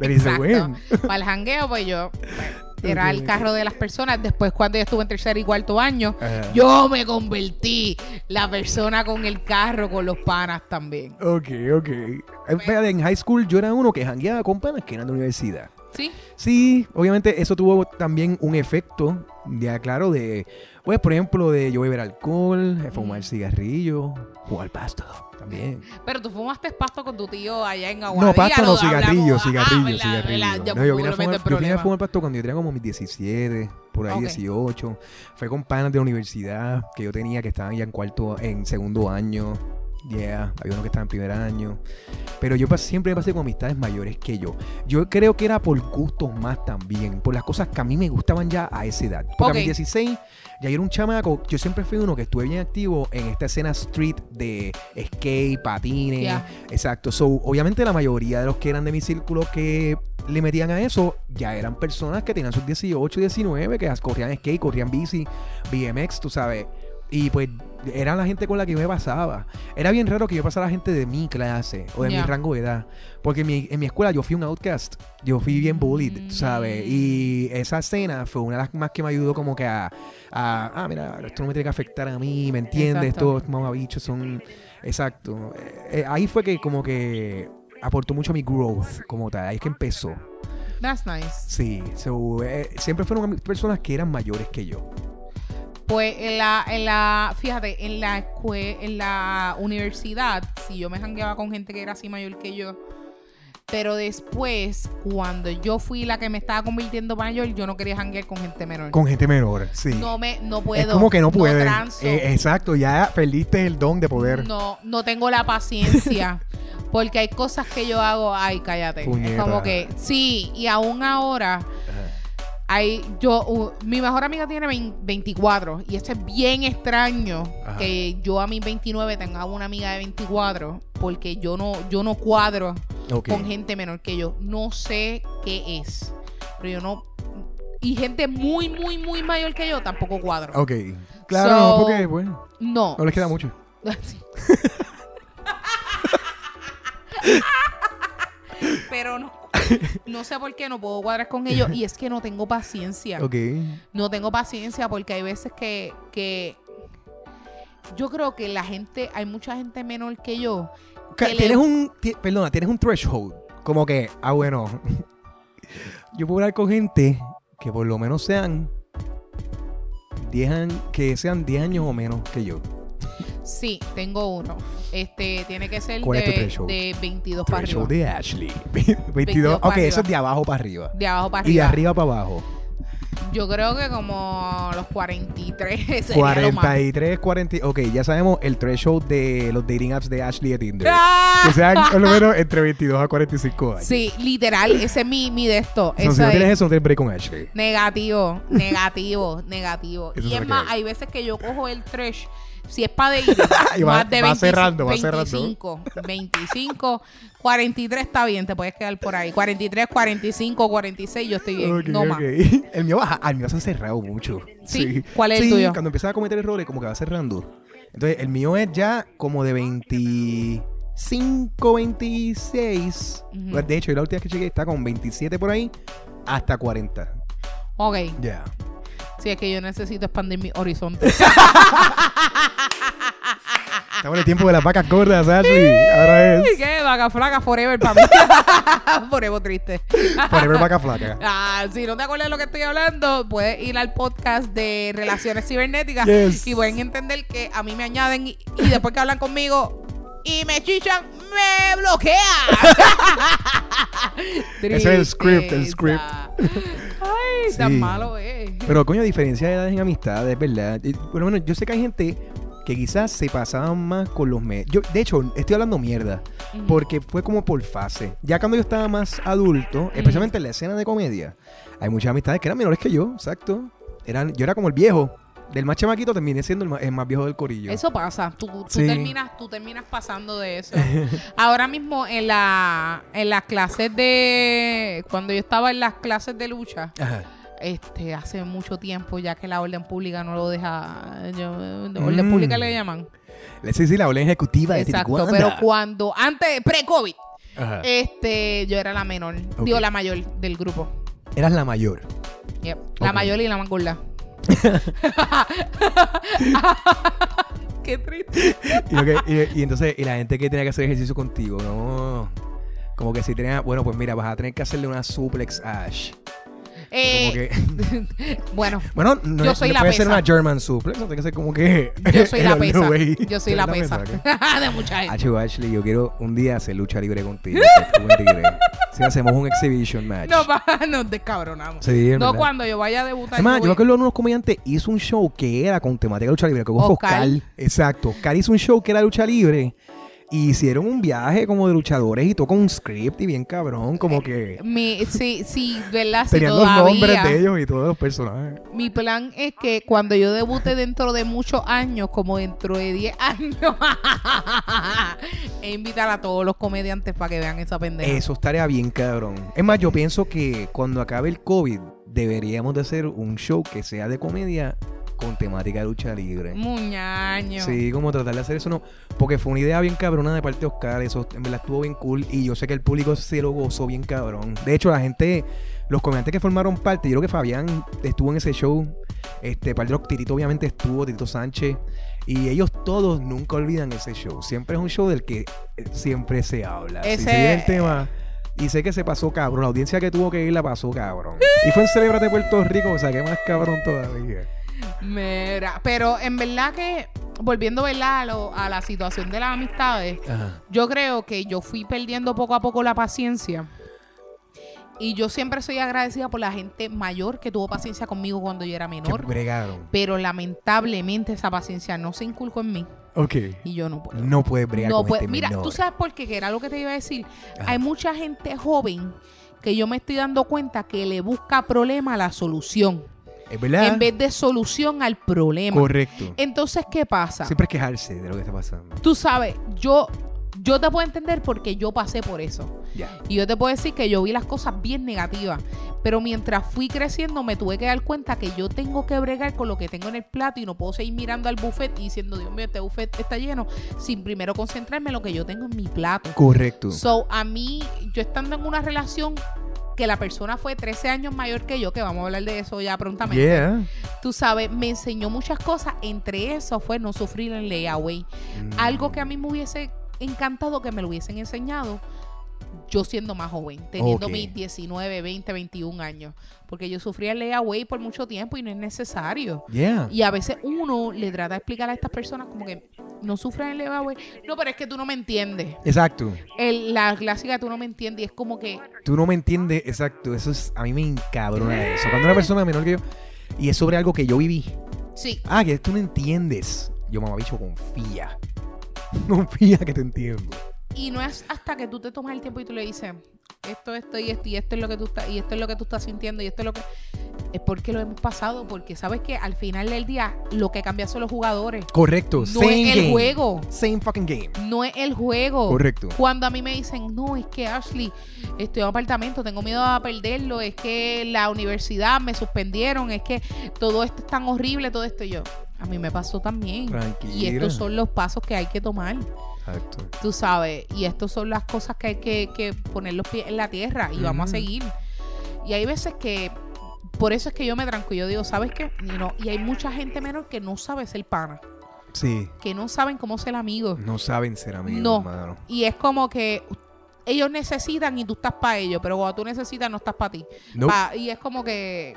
[SPEAKER 1] That is a win.
[SPEAKER 2] Para el jangueo, pues yo era el carro de las personas. Después, cuando yo estuve en tercer y cuarto año,
[SPEAKER 1] Ajá.
[SPEAKER 2] yo me convertí la persona con el carro, con los panas también.
[SPEAKER 1] Ok, ok. Eh, fíjate, En high school yo era uno que jangueaba con panas que eran de universidad.
[SPEAKER 2] ¿Sí?
[SPEAKER 1] Sí, obviamente eso tuvo también un efecto, ya claro, de, pues por ejemplo, de yo beber alcohol, fumar cigarrillo, jugar pasto también.
[SPEAKER 2] Pero tú fumaste pasto con tu tío allá en Aguadilla.
[SPEAKER 1] No, pasto no,
[SPEAKER 2] lo
[SPEAKER 1] cigarrillo,
[SPEAKER 2] hablamos.
[SPEAKER 1] cigarrillo,
[SPEAKER 2] Ah, ¿verdad?
[SPEAKER 1] cigarrillo.
[SPEAKER 2] ¿verdad? Ya
[SPEAKER 1] No, yo vine, a fumar, yo vine a
[SPEAKER 2] problemas.
[SPEAKER 1] fumar pasto cuando yo tenía como mis 17, por ahí
[SPEAKER 2] Ok.
[SPEAKER 1] 18. Fue con panas de la universidad que yo tenía que estaban ya en cuarto, en segundo año. Yeah, había uno que estaba en primer año. Pero yo siempre me pasé con amistades mayores que yo. Yo creo que era por gustos más también, por las cosas que a mí me gustaban ya a esa edad. Porque
[SPEAKER 2] Ok.
[SPEAKER 1] a mis 16 ya era un chamaco. Yo siempre fui uno que estuve bien activo en esta escena street de skate, patines. Exacto. So, obviamente la mayoría de los que eran de mi círculo que le metían a eso ya eran personas que tenían sus 18, 19, que corrían skate, corrían bici, BMX, tú sabes. Y pues era la gente con la que yo me pasaba. Era bien raro que yo pasara gente de mi clase o de
[SPEAKER 2] Ya.
[SPEAKER 1] mi rango de edad. Porque en mi, en mi escuela yo fui un outcast. Yo fui bien bullied, tú sabes. Y esa escena fue una de las más que me ayudó como que a... a, ah, mira, esto no me tiene que afectar a mí, ¿me entiendes?
[SPEAKER 2] Exacto.
[SPEAKER 1] Estos mamabichos son... Exacto. Eh, eh, ahí fue que como que aportó mucho a mi growth como tal. Ahí es que empezó.
[SPEAKER 2] That's nice.
[SPEAKER 1] Sí, so, eh, siempre fueron personas que eran mayores que yo.
[SPEAKER 2] Pues en la, en la, fíjate, en la escue- en la universidad, si yo me jangueaba con gente que era así mayor que yo, pero después, cuando yo fui la que me estaba convirtiendo mayor, yo no quería janguear con gente menor.
[SPEAKER 1] Con gente menor, sí.
[SPEAKER 2] no me, no puedo.
[SPEAKER 1] es como que no puedes.
[SPEAKER 2] transo.
[SPEAKER 1] Eh, exacto, ya perdiste el don de poder.
[SPEAKER 2] No, no tengo la paciencia. Porque hay cosas que yo hago, ay, cállate.
[SPEAKER 1] Puñeta.
[SPEAKER 2] Es como que, sí, y aún ahora, hay, yo, uh, mi mejor amiga tiene 20 24 y esto es bien extraño
[SPEAKER 1] Ajá.
[SPEAKER 2] que yo a mis 29 tenga una amiga de 24 porque yo no, yo no cuadro
[SPEAKER 1] Ok.
[SPEAKER 2] con gente menor que yo. No sé qué es, pero yo no... Y gente muy, muy, muy mayor que yo tampoco cuadro.
[SPEAKER 1] Ok. Claro,
[SPEAKER 2] So-
[SPEAKER 1] porque bueno,
[SPEAKER 2] No.
[SPEAKER 1] no les queda mucho.
[SPEAKER 2] Pero no, no sé por qué no puedo cuadrar con ellos y es que no tengo paciencia.
[SPEAKER 1] Ok.
[SPEAKER 2] No tengo paciencia porque hay veces que, que yo creo que la gente, hay mucha gente menor que yo. Le-
[SPEAKER 1] Tienes un, perdona, tienes un threshold. Como que, ah, bueno, yo puedo hablar con gente que por lo menos sean 10 años, que sean 10 años o menos que yo.
[SPEAKER 2] Sí, tengo uno. Este tiene que ser
[SPEAKER 1] ¿Cuál es tu
[SPEAKER 2] de,
[SPEAKER 1] threshold?
[SPEAKER 2] de 22 para arriba.
[SPEAKER 1] Threshold de Ashley. 22.
[SPEAKER 2] 22
[SPEAKER 1] Ok,
[SPEAKER 2] para
[SPEAKER 1] eso es
[SPEAKER 2] arriba.
[SPEAKER 1] de abajo para arriba.
[SPEAKER 2] De abajo para
[SPEAKER 1] Y de
[SPEAKER 2] arriba.
[SPEAKER 1] arriba para abajo.
[SPEAKER 2] Yo creo que como los 43 sería lo más.
[SPEAKER 1] 43, 40. Ok, ya sabemos el threshold de los dating apps de Ashley y de Tinder.
[SPEAKER 2] ¡Ah!
[SPEAKER 1] Que sean por lo menos entre 22 a 45 años.
[SPEAKER 2] Sí, literal, ese es mi, mi de esto.
[SPEAKER 1] No, si no tienes
[SPEAKER 2] es
[SPEAKER 1] eso, no tienes break con Ashley.
[SPEAKER 2] negativo, negativo, negativo.
[SPEAKER 1] Eso
[SPEAKER 2] y
[SPEAKER 1] es
[SPEAKER 2] es
[SPEAKER 1] lo que
[SPEAKER 2] más,
[SPEAKER 1] hay.
[SPEAKER 2] hay veces que yo cojo el trash, si es para de ir,
[SPEAKER 1] Y va-
[SPEAKER 2] más de
[SPEAKER 1] va
[SPEAKER 2] 25,
[SPEAKER 1] cerrando, va cerrando.
[SPEAKER 2] 25, 25, 43 está bien, te puedes quedar por ahí. 43, 45, 46, yo estoy bien,
[SPEAKER 1] Ok,
[SPEAKER 2] no más.
[SPEAKER 1] ok. El mío baja, al mío se ha cerrado mucho.
[SPEAKER 2] ¿Sí? ¿Cuál es el
[SPEAKER 1] Sí,
[SPEAKER 2] tuyo?
[SPEAKER 1] Cuando empiezas a cometer errores, como que va cerrando. Entonces, el mío es ya como de 25, 26.
[SPEAKER 2] Ujú.
[SPEAKER 1] De hecho, yo la última vez que chequeé está con 27 por ahí hasta 40.
[SPEAKER 2] Ok,
[SPEAKER 1] Ya.
[SPEAKER 2] Si es que yo necesito expandir mi horizonte.
[SPEAKER 1] Estamos en el tiempo de las vacas gordas, Ashley. Ahora es
[SPEAKER 2] ¿Qué? Vaca flaca forever para mí. forever triste.
[SPEAKER 1] forever vaca flaca.
[SPEAKER 2] Ah, si no te acuerdas de lo que estoy hablando, puedes ir al podcast de relaciones cibernéticas
[SPEAKER 1] Yes.
[SPEAKER 2] y pueden entender que a mí me añaden y, y después que hablan conmigo y me chichan, me bloquean.
[SPEAKER 1] Ese es el script, el script.
[SPEAKER 2] Ay, tan
[SPEAKER 1] Sí.
[SPEAKER 2] malo es.
[SPEAKER 1] Pero coño, diferencia de edades en amistad, es verdad. Lo menos yo sé que hay gente que quizás se pasaban más con los medios. Yo, de hecho, estoy hablando mierda. Porque fue como por fase. Ya cuando yo estaba más adulto, especialmente en la escena de comedia, hay muchas amistades que eran menores que yo, exacto. Eran, yo era como el viejo. Del más chamaquito terminé siendo el más, el más viejo del corillo.
[SPEAKER 2] Eso pasa, tú, tú
[SPEAKER 1] Sí.
[SPEAKER 2] terminas, tú terminas pasando de eso. Ahora mismo en la, en las clases de, cuando yo estaba en las clases de lucha,
[SPEAKER 1] Ajá.
[SPEAKER 2] este, hace mucho tiempo ya que la orden pública no lo deja, yo, orden
[SPEAKER 1] Mm.
[SPEAKER 2] pública le llaman.
[SPEAKER 1] Sí, sí, la orden ejecutiva de
[SPEAKER 2] Exacto,
[SPEAKER 1] Titicuanda.
[SPEAKER 2] pero cuando, antes, pre-COVID,
[SPEAKER 1] Ajá.
[SPEAKER 2] este, yo era la menor,
[SPEAKER 1] Ok.
[SPEAKER 2] digo la mayor del grupo.
[SPEAKER 1] Eras la mayor.
[SPEAKER 2] Yep, La mayor y la más gorda. Qué triste.
[SPEAKER 1] Y, entonces, y la gente que tenía que hacer ejercicio contigo, no. Como que si tenía, bueno, pues mira, vas a tener que hacerle una suplex Ash. Como
[SPEAKER 2] Eh,
[SPEAKER 1] que,
[SPEAKER 2] bueno,
[SPEAKER 1] bueno, no,
[SPEAKER 2] yo soy
[SPEAKER 1] no
[SPEAKER 2] la
[SPEAKER 1] puede ser
[SPEAKER 2] pesa.
[SPEAKER 1] una German suplex, no tiene que ser como que.
[SPEAKER 2] yo soy la pesa.
[SPEAKER 1] way.
[SPEAKER 2] Yo soy la pesa.
[SPEAKER 1] ¿ok?
[SPEAKER 2] de mucha gente.
[SPEAKER 1] Ashley, yo quiero un día hacer lucha libre contigo. Si hacemos un exhibition match.
[SPEAKER 2] No, pa, nos descabronamos.
[SPEAKER 1] Sí,
[SPEAKER 2] no, cuando yo vaya a debutar.
[SPEAKER 1] Además, yo
[SPEAKER 2] voy-
[SPEAKER 1] me acuerdo uno de los comediantes hizo un show que era con temática de lucha libre, que fue
[SPEAKER 2] Oscar.
[SPEAKER 1] Oscar. Exacto. Oscar hizo un show que era lucha libre. Y hicieron un viaje como de luchadores y todo con un script y bien cabrón, como que
[SPEAKER 2] Mi, sí, sí, ¿verdad? Sí,
[SPEAKER 1] tenían los nombres de ellos y todos los personajes.
[SPEAKER 2] Mi plan es que cuando yo debute dentro de muchos años, como dentro de 10 años, e invitar a todos los comediantes para que vean esa pendeja.
[SPEAKER 1] Eso estaría bien cabrón. Es más, yo pienso que cuando acabe el COVID deberíamos de hacer un show que sea de comedia con temática de lucha libre.
[SPEAKER 2] Muñaño.
[SPEAKER 1] Sí, como tratar de hacer eso, no. Porque fue una idea bien cabrona de parte de Oscar. Eso en verdad estuvo bien cool. Y yo sé que el público se lo gozó bien cabrón. De hecho, la gente, los comediantes que formaron parte, yo creo que Fabián estuvo en ese show. Este, los Titito obviamente estuvo, Tito Sánchez. Y ellos todos nunca olvidan ese show. Siempre es un show del que eh, siempre se habla.
[SPEAKER 2] Ese-
[SPEAKER 1] el tema, Y sé que se pasó cabrón. La audiencia que tuvo que ir la pasó cabrón. Y fue en Celebrate Puerto Rico, o sea, que más cabrón todavía.
[SPEAKER 2] Mira, pero en verdad que, volviendo ¿verdad? A, lo- a la situación de las amistades,
[SPEAKER 1] Ajá.
[SPEAKER 2] yo creo que yo fui perdiendo poco a poco la paciencia. Y yo siempre soy agradecida por la gente mayor que tuvo paciencia conmigo cuando yo era menor.
[SPEAKER 1] bregaron.
[SPEAKER 2] Pero lamentablemente esa paciencia no se inculcó en mí
[SPEAKER 1] Ok.
[SPEAKER 2] y yo no puedo.
[SPEAKER 1] No puedes bregar
[SPEAKER 2] No
[SPEAKER 1] con
[SPEAKER 2] puede-
[SPEAKER 1] este
[SPEAKER 2] Mira,
[SPEAKER 1] menor.
[SPEAKER 2] tú sabes por qué, que era lo que te iba a decir.
[SPEAKER 1] Ajá.
[SPEAKER 2] Hay mucha gente joven que yo me estoy dando cuenta que le busca problema a la solución
[SPEAKER 1] Es verdad.
[SPEAKER 2] en vez de solución al problema.
[SPEAKER 1] Correcto.
[SPEAKER 2] Entonces, ¿qué pasa?
[SPEAKER 1] Siempre es quejarse de lo que está pasando.
[SPEAKER 2] Tú sabes, yo, yo te puedo entender porque yo pasé por eso.
[SPEAKER 1] Ya.
[SPEAKER 2] Y yo te puedo decir que yo vi las cosas bien negativas. Pero mientras fui creciendo, me tuve que dar cuenta que yo tengo que bregar con lo que tengo en el plato y no puedo seguir mirando al buffet y diciendo, Dios mío, este buffet está lleno, sin primero concentrarme en lo que yo tengo en mi plato.
[SPEAKER 1] Correcto.
[SPEAKER 2] So, a mí, yo estando en una relación que la persona fue 13 años mayor que yo, que vamos a hablar de eso ya prontamente.
[SPEAKER 1] yeah.
[SPEAKER 2] Tú sabes, me enseñó muchas cosas. Entre eso fue no sufrir en layaway.
[SPEAKER 1] Mm.
[SPEAKER 2] Algo que a mí me hubiese encantado que me lo hubiesen enseñado yo siendo más joven, teniendo mis 19, 20, 21 años. Porque yo sufría el layaway por mucho tiempo y no es necesario.
[SPEAKER 1] Yeah.
[SPEAKER 2] Y a veces uno le trata de explicar a estas personas como que no sufren el layaway. No, pero es que tú no me entiendes.
[SPEAKER 1] Exacto.
[SPEAKER 2] El- la clásica tú no me entiendes y es como que
[SPEAKER 1] Tú no me entiendes, exacto. Eso es, a mí me encabrona eso. Cuando una persona menor que yo, y es sobre algo que yo viví.
[SPEAKER 2] sí,
[SPEAKER 1] Ah, que tú no entiendes. Yo, mamabicho, confía. Confía que te entiendo.
[SPEAKER 2] Y no es hasta que tú te tomas el tiempo y tú le dices, esto, esto y esto, y esto es lo que tú estás, y esto es lo que tú estás sintiendo, y esto es lo que. Es porque lo hemos pasado, porque sabes que al final del día lo que cambia son los jugadores.
[SPEAKER 1] Correcto.
[SPEAKER 2] No
[SPEAKER 1] same
[SPEAKER 2] es el
[SPEAKER 1] game.
[SPEAKER 2] juego.
[SPEAKER 1] Same fucking game.
[SPEAKER 2] No es el juego.
[SPEAKER 1] Correcto.
[SPEAKER 2] Cuando a mí me dicen, no, es que Ashley, estoy en un apartamento, tengo miedo a perderlo, es que la universidad me suspendieron, es que todo esto es tan horrible, todo esto y yo. A mí me pasó también. Y
[SPEAKER 1] Tranquila.
[SPEAKER 2] estos son los pasos que hay que tomar.
[SPEAKER 1] Exacto.
[SPEAKER 2] Tú sabes, y estas son las cosas que hay que, que poner los pies en la tierra y vamos a seguir. Y hay veces que, por eso es que yo me tranco, yo digo, ¿sabes qué? Y, no, y hay mucha gente menor que no sabe ser pana,
[SPEAKER 1] Sí.
[SPEAKER 2] que no saben cómo ser amigos.
[SPEAKER 1] No saben ser amigos,
[SPEAKER 2] No.
[SPEAKER 1] mano.
[SPEAKER 2] Y es como que ellos necesitan y tú estás para ellos, pero cuando tú necesitas no estás para ti.
[SPEAKER 1] No.
[SPEAKER 2] Pa- y es como que...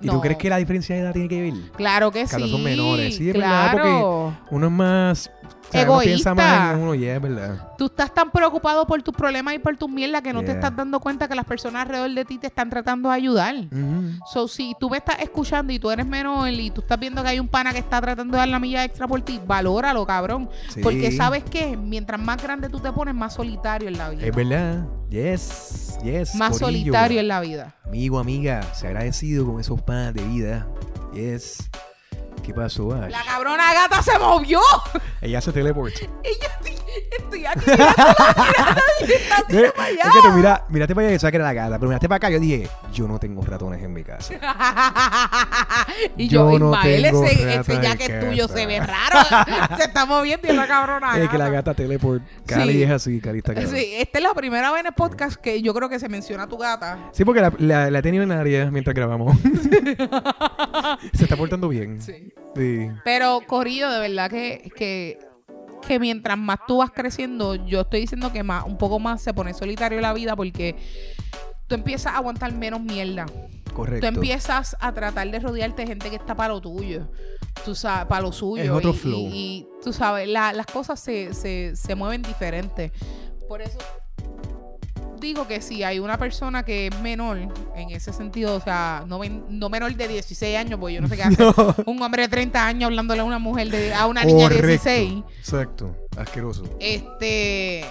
[SPEAKER 1] ¿Y
[SPEAKER 2] no.
[SPEAKER 1] tú crees que la diferencia de edad tiene que ver?
[SPEAKER 2] Claro que
[SPEAKER 1] Claro,
[SPEAKER 2] sí.
[SPEAKER 1] son menores, sí,
[SPEAKER 2] claro.
[SPEAKER 1] Uno es más. O sea, uno piensa
[SPEAKER 2] Egoísta.
[SPEAKER 1] más en uno, y es verdad.
[SPEAKER 2] Tú estás tan preocupado por tus problemas y por tus mierdas que no te estás dando cuenta que las personas alrededor de ti te están tratando de ayudar.
[SPEAKER 1] Ujú.
[SPEAKER 2] So, si tú me estás escuchando y tú eres menor y tú estás viendo que hay un pana que está tratando de dar la milla extra por ti, valóralo, cabrón.
[SPEAKER 1] Sí.
[SPEAKER 2] Porque sabes que mientras más grande tú te pones, más solitario en la vida.
[SPEAKER 1] Es verdad. Yes. Yes.
[SPEAKER 2] más
[SPEAKER 1] corillo.
[SPEAKER 2] solitario en la vida.
[SPEAKER 1] Amigo, amiga, se ha agradecido con esos panas de vida. Yes. ¿Qué pasó, Ash?
[SPEAKER 2] La cabrona gata se movió.
[SPEAKER 1] Ella se teleporta.
[SPEAKER 2] Ella estoy, aquí para
[SPEAKER 1] es
[SPEAKER 2] allá.
[SPEAKER 1] que tú mira, miraste para allá y sabes que era la gata, pero miraste para acá yo dije, yo no tengo ratones en mi casa.
[SPEAKER 2] y yo,
[SPEAKER 1] Yo no
[SPEAKER 2] Ismael,
[SPEAKER 1] tengo
[SPEAKER 2] ese, ese es tuyo se ve raro. se está moviendo y la cabrona.
[SPEAKER 1] es que la
[SPEAKER 2] gata.
[SPEAKER 1] teleport. Cali
[SPEAKER 2] Sí.
[SPEAKER 1] es así, Cali está.
[SPEAKER 2] Sí, esta es la primera vez en el podcast que yo creo que se menciona a tu gata.
[SPEAKER 1] Sí, porque la, la- la he tenido en área mientras grabamos. se está portando bien.
[SPEAKER 2] Sí.
[SPEAKER 1] Sí.
[SPEAKER 2] Pero, Corrido, de verdad que, que, que mientras más tú vas creciendo, yo estoy diciendo que más, un poco más se pone solitario la vida porque tú empiezas a aguantar menos mierda.
[SPEAKER 1] Correcto.
[SPEAKER 2] Tú empiezas a tratar de rodearte de gente que está para lo tuyo. Tú sabes, para lo suyo.
[SPEAKER 1] Es otro
[SPEAKER 2] y,
[SPEAKER 1] flow.
[SPEAKER 2] Y, y tú sabes, la- las cosas se, se, se mueven diferentes. Por eso digo que si hay una persona que es menor, en ese sentido, o sea, no, no menor de 16 años, porque yo no sé qué hace
[SPEAKER 1] No.
[SPEAKER 2] un hombre de 30 años hablándole a una mujer de a una niña de
[SPEAKER 1] Correcto.
[SPEAKER 2] 16
[SPEAKER 1] Exacto. Asqueroso.
[SPEAKER 2] este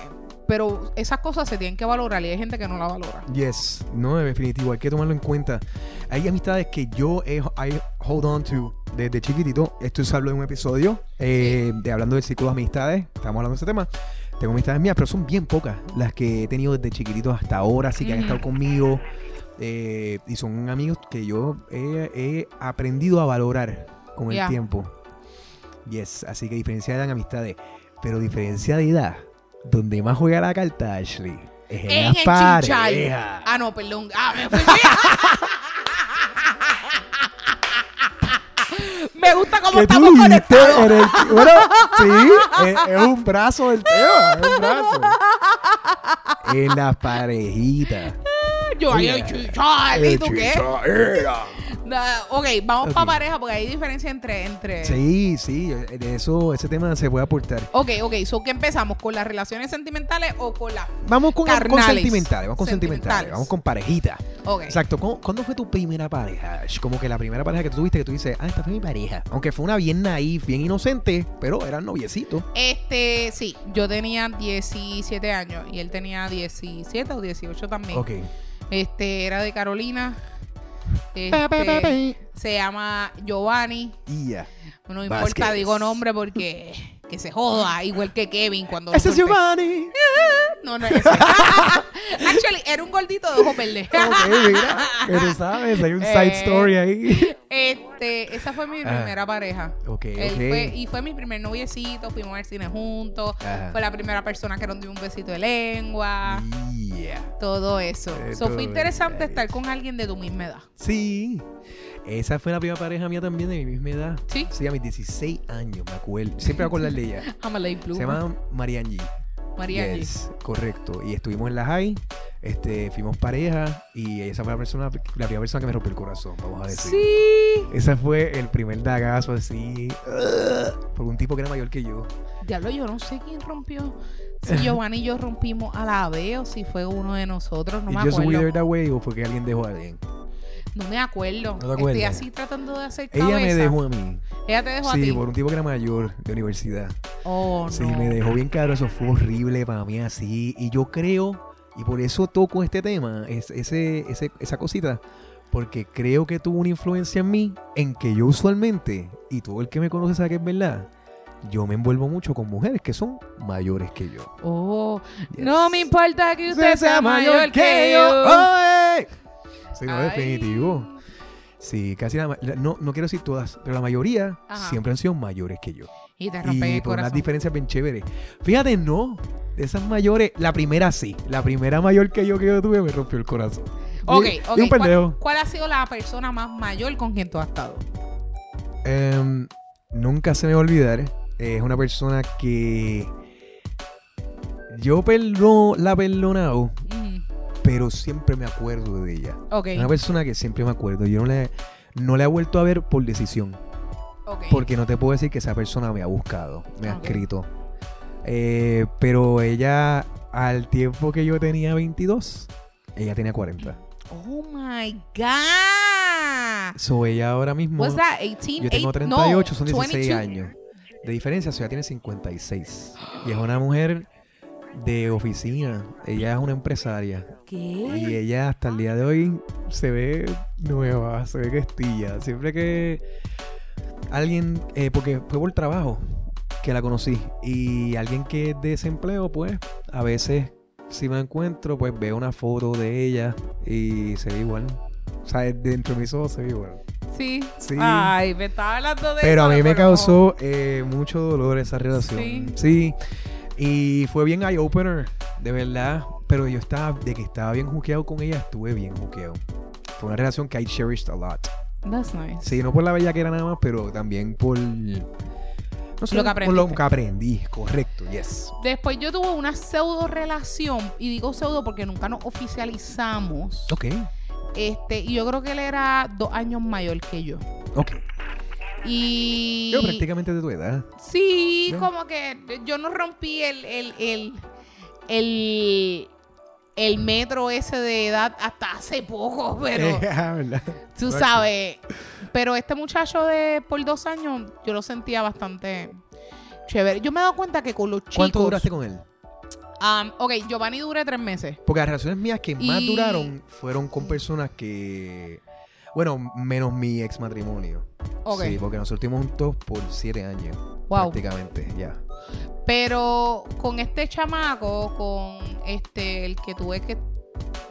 [SPEAKER 2] pero esas cosas se tienen que valorar y hay gente que no la valora
[SPEAKER 1] Yes, no, de definitivo, hay que tomarlo en cuenta. Hay amistades que yo he I hold on to desde chiquitito. Esto es hablo de un episodio eh, de hablando del círculo de amistades. Estamos hablando de ese tema. Tengo amistades mías, pero son bien pocas las que he tenido desde chiquitito hasta ahora, así que han estado conmigo. eh, y son amigos que yo he, he aprendido a valorar con el tiempo. Yes, así que diferencia de edad en amistades. Pero diferencia de edad, donde más juega la carta, Ashley, es en,
[SPEAKER 2] en
[SPEAKER 1] las
[SPEAKER 2] el
[SPEAKER 1] parejas.
[SPEAKER 2] ah no perdón ah me fui Me gusta cómo estamos conectados.
[SPEAKER 1] en el- bueno, sí, es, es un brazo del tema, es un brazo. En las parejitas.
[SPEAKER 2] Yo ahí,
[SPEAKER 1] Oye,
[SPEAKER 2] chichal, ¿y
[SPEAKER 1] el
[SPEAKER 2] tú qué?
[SPEAKER 1] chichaera.
[SPEAKER 2] Ok, vamos
[SPEAKER 1] Ok.
[SPEAKER 2] para pareja porque hay diferencia entre... entre...
[SPEAKER 1] Sí, sí, de eso, ese tema se puede aportar.
[SPEAKER 2] Ok, ok, so ¿qué empezamos? ¿Con las relaciones sentimentales o con las...
[SPEAKER 1] Vamos con, con
[SPEAKER 2] Carnales.
[SPEAKER 1] sentimentales, vamos con sentimentales,
[SPEAKER 2] Sentimentales.
[SPEAKER 1] vamos con parejitas.
[SPEAKER 2] Ok.
[SPEAKER 1] Exacto, ¿Cuándo, cuándo fue tu primera pareja? Como que la primera pareja que tú tuviste que tú dices, ah, esta fue mi pareja. Aunque fue una bien naif, bien inocente, pero eran noviecitos.
[SPEAKER 2] Este, sí, yo tenía 17 años y él tenía 17 o 18 también.
[SPEAKER 1] Ok.
[SPEAKER 2] Este, era de Carolina. Este, se llama Giovanni. No importa,
[SPEAKER 1] Vázquez.
[SPEAKER 2] digo nombre porque que se joda, igual que Kevin cuando
[SPEAKER 1] Ese es. Giovanni.
[SPEAKER 2] No, no es ese. Actually, era un gordito de ojos verdes.
[SPEAKER 1] Ok, mira. Pero sabes, hay un side
[SPEAKER 2] Eh,
[SPEAKER 1] story ahí.
[SPEAKER 2] Este, esa fue mi
[SPEAKER 1] Ah.
[SPEAKER 2] primera pareja.
[SPEAKER 1] Ok,
[SPEAKER 2] Él
[SPEAKER 1] ok.
[SPEAKER 2] fue, y fue mi primer noviecito, fuimos al cine juntos. Fue la primera persona que nos dio un besito de lengua.
[SPEAKER 1] Yeah.
[SPEAKER 2] Todo eso.
[SPEAKER 1] Eh,
[SPEAKER 2] So,
[SPEAKER 1] todo
[SPEAKER 2] fue interesante estar con alguien de tu misma edad.
[SPEAKER 1] Sí. Esa fue la primera pareja mía también de mi misma edad.
[SPEAKER 2] Sí.
[SPEAKER 1] Sí, a mis 16 años, me acuerdo. Siempre me acuerdo de ella.
[SPEAKER 2] I'm a late
[SPEAKER 1] Se llama Mariangi.
[SPEAKER 2] María G.
[SPEAKER 1] Yes, correcto. Y estuvimos en la high, este, fuimos pareja y esa fue la persona, la primera persona que me rompió el corazón, vamos a decir.
[SPEAKER 2] Sí.
[SPEAKER 1] Ese fue el primer dagazo así, por un tipo que era mayor que yo.
[SPEAKER 2] Diablo, yo no sé quién rompió. Si Giovanni y yo rompimos a la vez o si fue uno de nosotros, no
[SPEAKER 1] ¿Y
[SPEAKER 2] me acuerdo.
[SPEAKER 1] withered away o fue que alguien dejó a alguien?
[SPEAKER 2] No me acuerdo.
[SPEAKER 1] ¿No te
[SPEAKER 2] Estoy así tratando de hacer
[SPEAKER 1] Ella me
[SPEAKER 2] cabeza.
[SPEAKER 1] dejó a mí.
[SPEAKER 2] Ella te dejó a
[SPEAKER 1] Sí,
[SPEAKER 2] ti.
[SPEAKER 1] por un tipo que era mayor de universidad.
[SPEAKER 2] Oh,
[SPEAKER 1] Sí,
[SPEAKER 2] no.
[SPEAKER 1] me dejó bien caro, eso fue horrible para mí así. Y yo creo, y por eso toco este tema, es, ese, ese- esa cosita, porque creo que tuvo una influencia en mí, en que yo usualmente, y todo el que me conoce sabe que es verdad, yo me envuelvo mucho con mujeres que son mayores que yo.
[SPEAKER 2] Oh,
[SPEAKER 1] Yes.
[SPEAKER 2] no me importa que usted sea mayor que yo.
[SPEAKER 1] ¡Ay! Sí, no,
[SPEAKER 2] Ay.
[SPEAKER 1] definitivo. Sí, casi la, la- no, no quiero decir todas, pero la mayoría
[SPEAKER 2] Ajá.
[SPEAKER 1] siempre han sido mayores que yo.
[SPEAKER 2] Y te rompen
[SPEAKER 1] Y
[SPEAKER 2] el
[SPEAKER 1] por unas
[SPEAKER 2] corazón.
[SPEAKER 1] diferencias bien chéveres. Fíjate, no. De esas mayores, la primera sí. La primera mayor que yo que yo tuve me rompió el corazón.
[SPEAKER 2] Ok,
[SPEAKER 1] Y-
[SPEAKER 2] ok.
[SPEAKER 1] y un
[SPEAKER 2] ¿Cuál,
[SPEAKER 1] pendejo.
[SPEAKER 2] cuál ha sido la persona más mayor con quien tú has estado?
[SPEAKER 1] Em, nunca se me va a olvidar. Es una persona que yo perdono, la he perdonado,
[SPEAKER 2] Ujú.
[SPEAKER 1] Pero siempre me acuerdo de ella.
[SPEAKER 2] Ok.
[SPEAKER 1] Es una persona que siempre me acuerdo. Yo no le, no la he vuelto a ver por decisión.
[SPEAKER 2] ok.
[SPEAKER 1] Porque no te puedo decir que esa persona me ha buscado, me ha escrito. Eh, pero ella, al tiempo que yo tenía 22, ella tenía 40.
[SPEAKER 2] Oh my God.
[SPEAKER 1] So ella ahora mismo,
[SPEAKER 2] Was that 18?
[SPEAKER 1] yo tengo
[SPEAKER 2] Eight-
[SPEAKER 1] 38,
[SPEAKER 2] no,
[SPEAKER 1] son 16
[SPEAKER 2] 22.
[SPEAKER 1] años. De diferencia, so ella tiene 56. Y es una mujer de oficina. Ella es una empresaria. Y ella hasta el día de hoy se ve nueva, se ve que estilla. Siempre que alguien, eh, porque fue por trabajo que la conocí. Y alguien que es de desempleo, pues a veces si me encuentro, pues veo una foto de ella y se ve igual. O sea, dentro de mis ojos se ve igual.
[SPEAKER 2] Sí.
[SPEAKER 1] Sí.
[SPEAKER 2] Ay, me estaba hablando de
[SPEAKER 1] Pero
[SPEAKER 2] eso,
[SPEAKER 1] a mí me
[SPEAKER 2] pero-
[SPEAKER 1] causó eh, mucho dolor esa relación.
[SPEAKER 2] Sí.
[SPEAKER 1] Sí. Y fue bien eye-opener, de verdad. Pero yo estaba, de que estaba bien juqueado con ella, estuve bien juqueado. Fue una relación que I cherished a lot.
[SPEAKER 2] That's nice.
[SPEAKER 1] Sí, no por la bella que era nada más, pero también por... No sé,
[SPEAKER 2] Lo que
[SPEAKER 1] por lo que aprendí, correcto, yes.
[SPEAKER 2] Después yo tuve una pseudo relación, y digo pseudo porque nunca nos oficializamos.
[SPEAKER 1] Ok,
[SPEAKER 2] Este, y yo creo que él era dos años mayor que yo.
[SPEAKER 1] ok.
[SPEAKER 2] Y.
[SPEAKER 1] Yo prácticamente de tu edad.
[SPEAKER 2] Sí, como que yo no rompí el, el, el, el, el metro ese de edad hasta hace poco, pero
[SPEAKER 1] Ah, ¿verdad?
[SPEAKER 2] tú sabes. Pero este muchacho de por dos años, yo lo sentía bastante chévere. Yo me he dado cuenta que con los chicos.
[SPEAKER 1] ¿Cuánto duraste con él?
[SPEAKER 2] Um, ok, Giovanni duré tres meses.
[SPEAKER 1] Porque las relaciones mías que más
[SPEAKER 2] Y-
[SPEAKER 1] duraron fueron con personas que. Bueno, menos mi ex matrimonio. Sí, porque nosotros estuvimos juntos por siete años.
[SPEAKER 2] Wow.
[SPEAKER 1] Prácticamente, ya.
[SPEAKER 2] Pero con este chamaco, con este, el que tuve que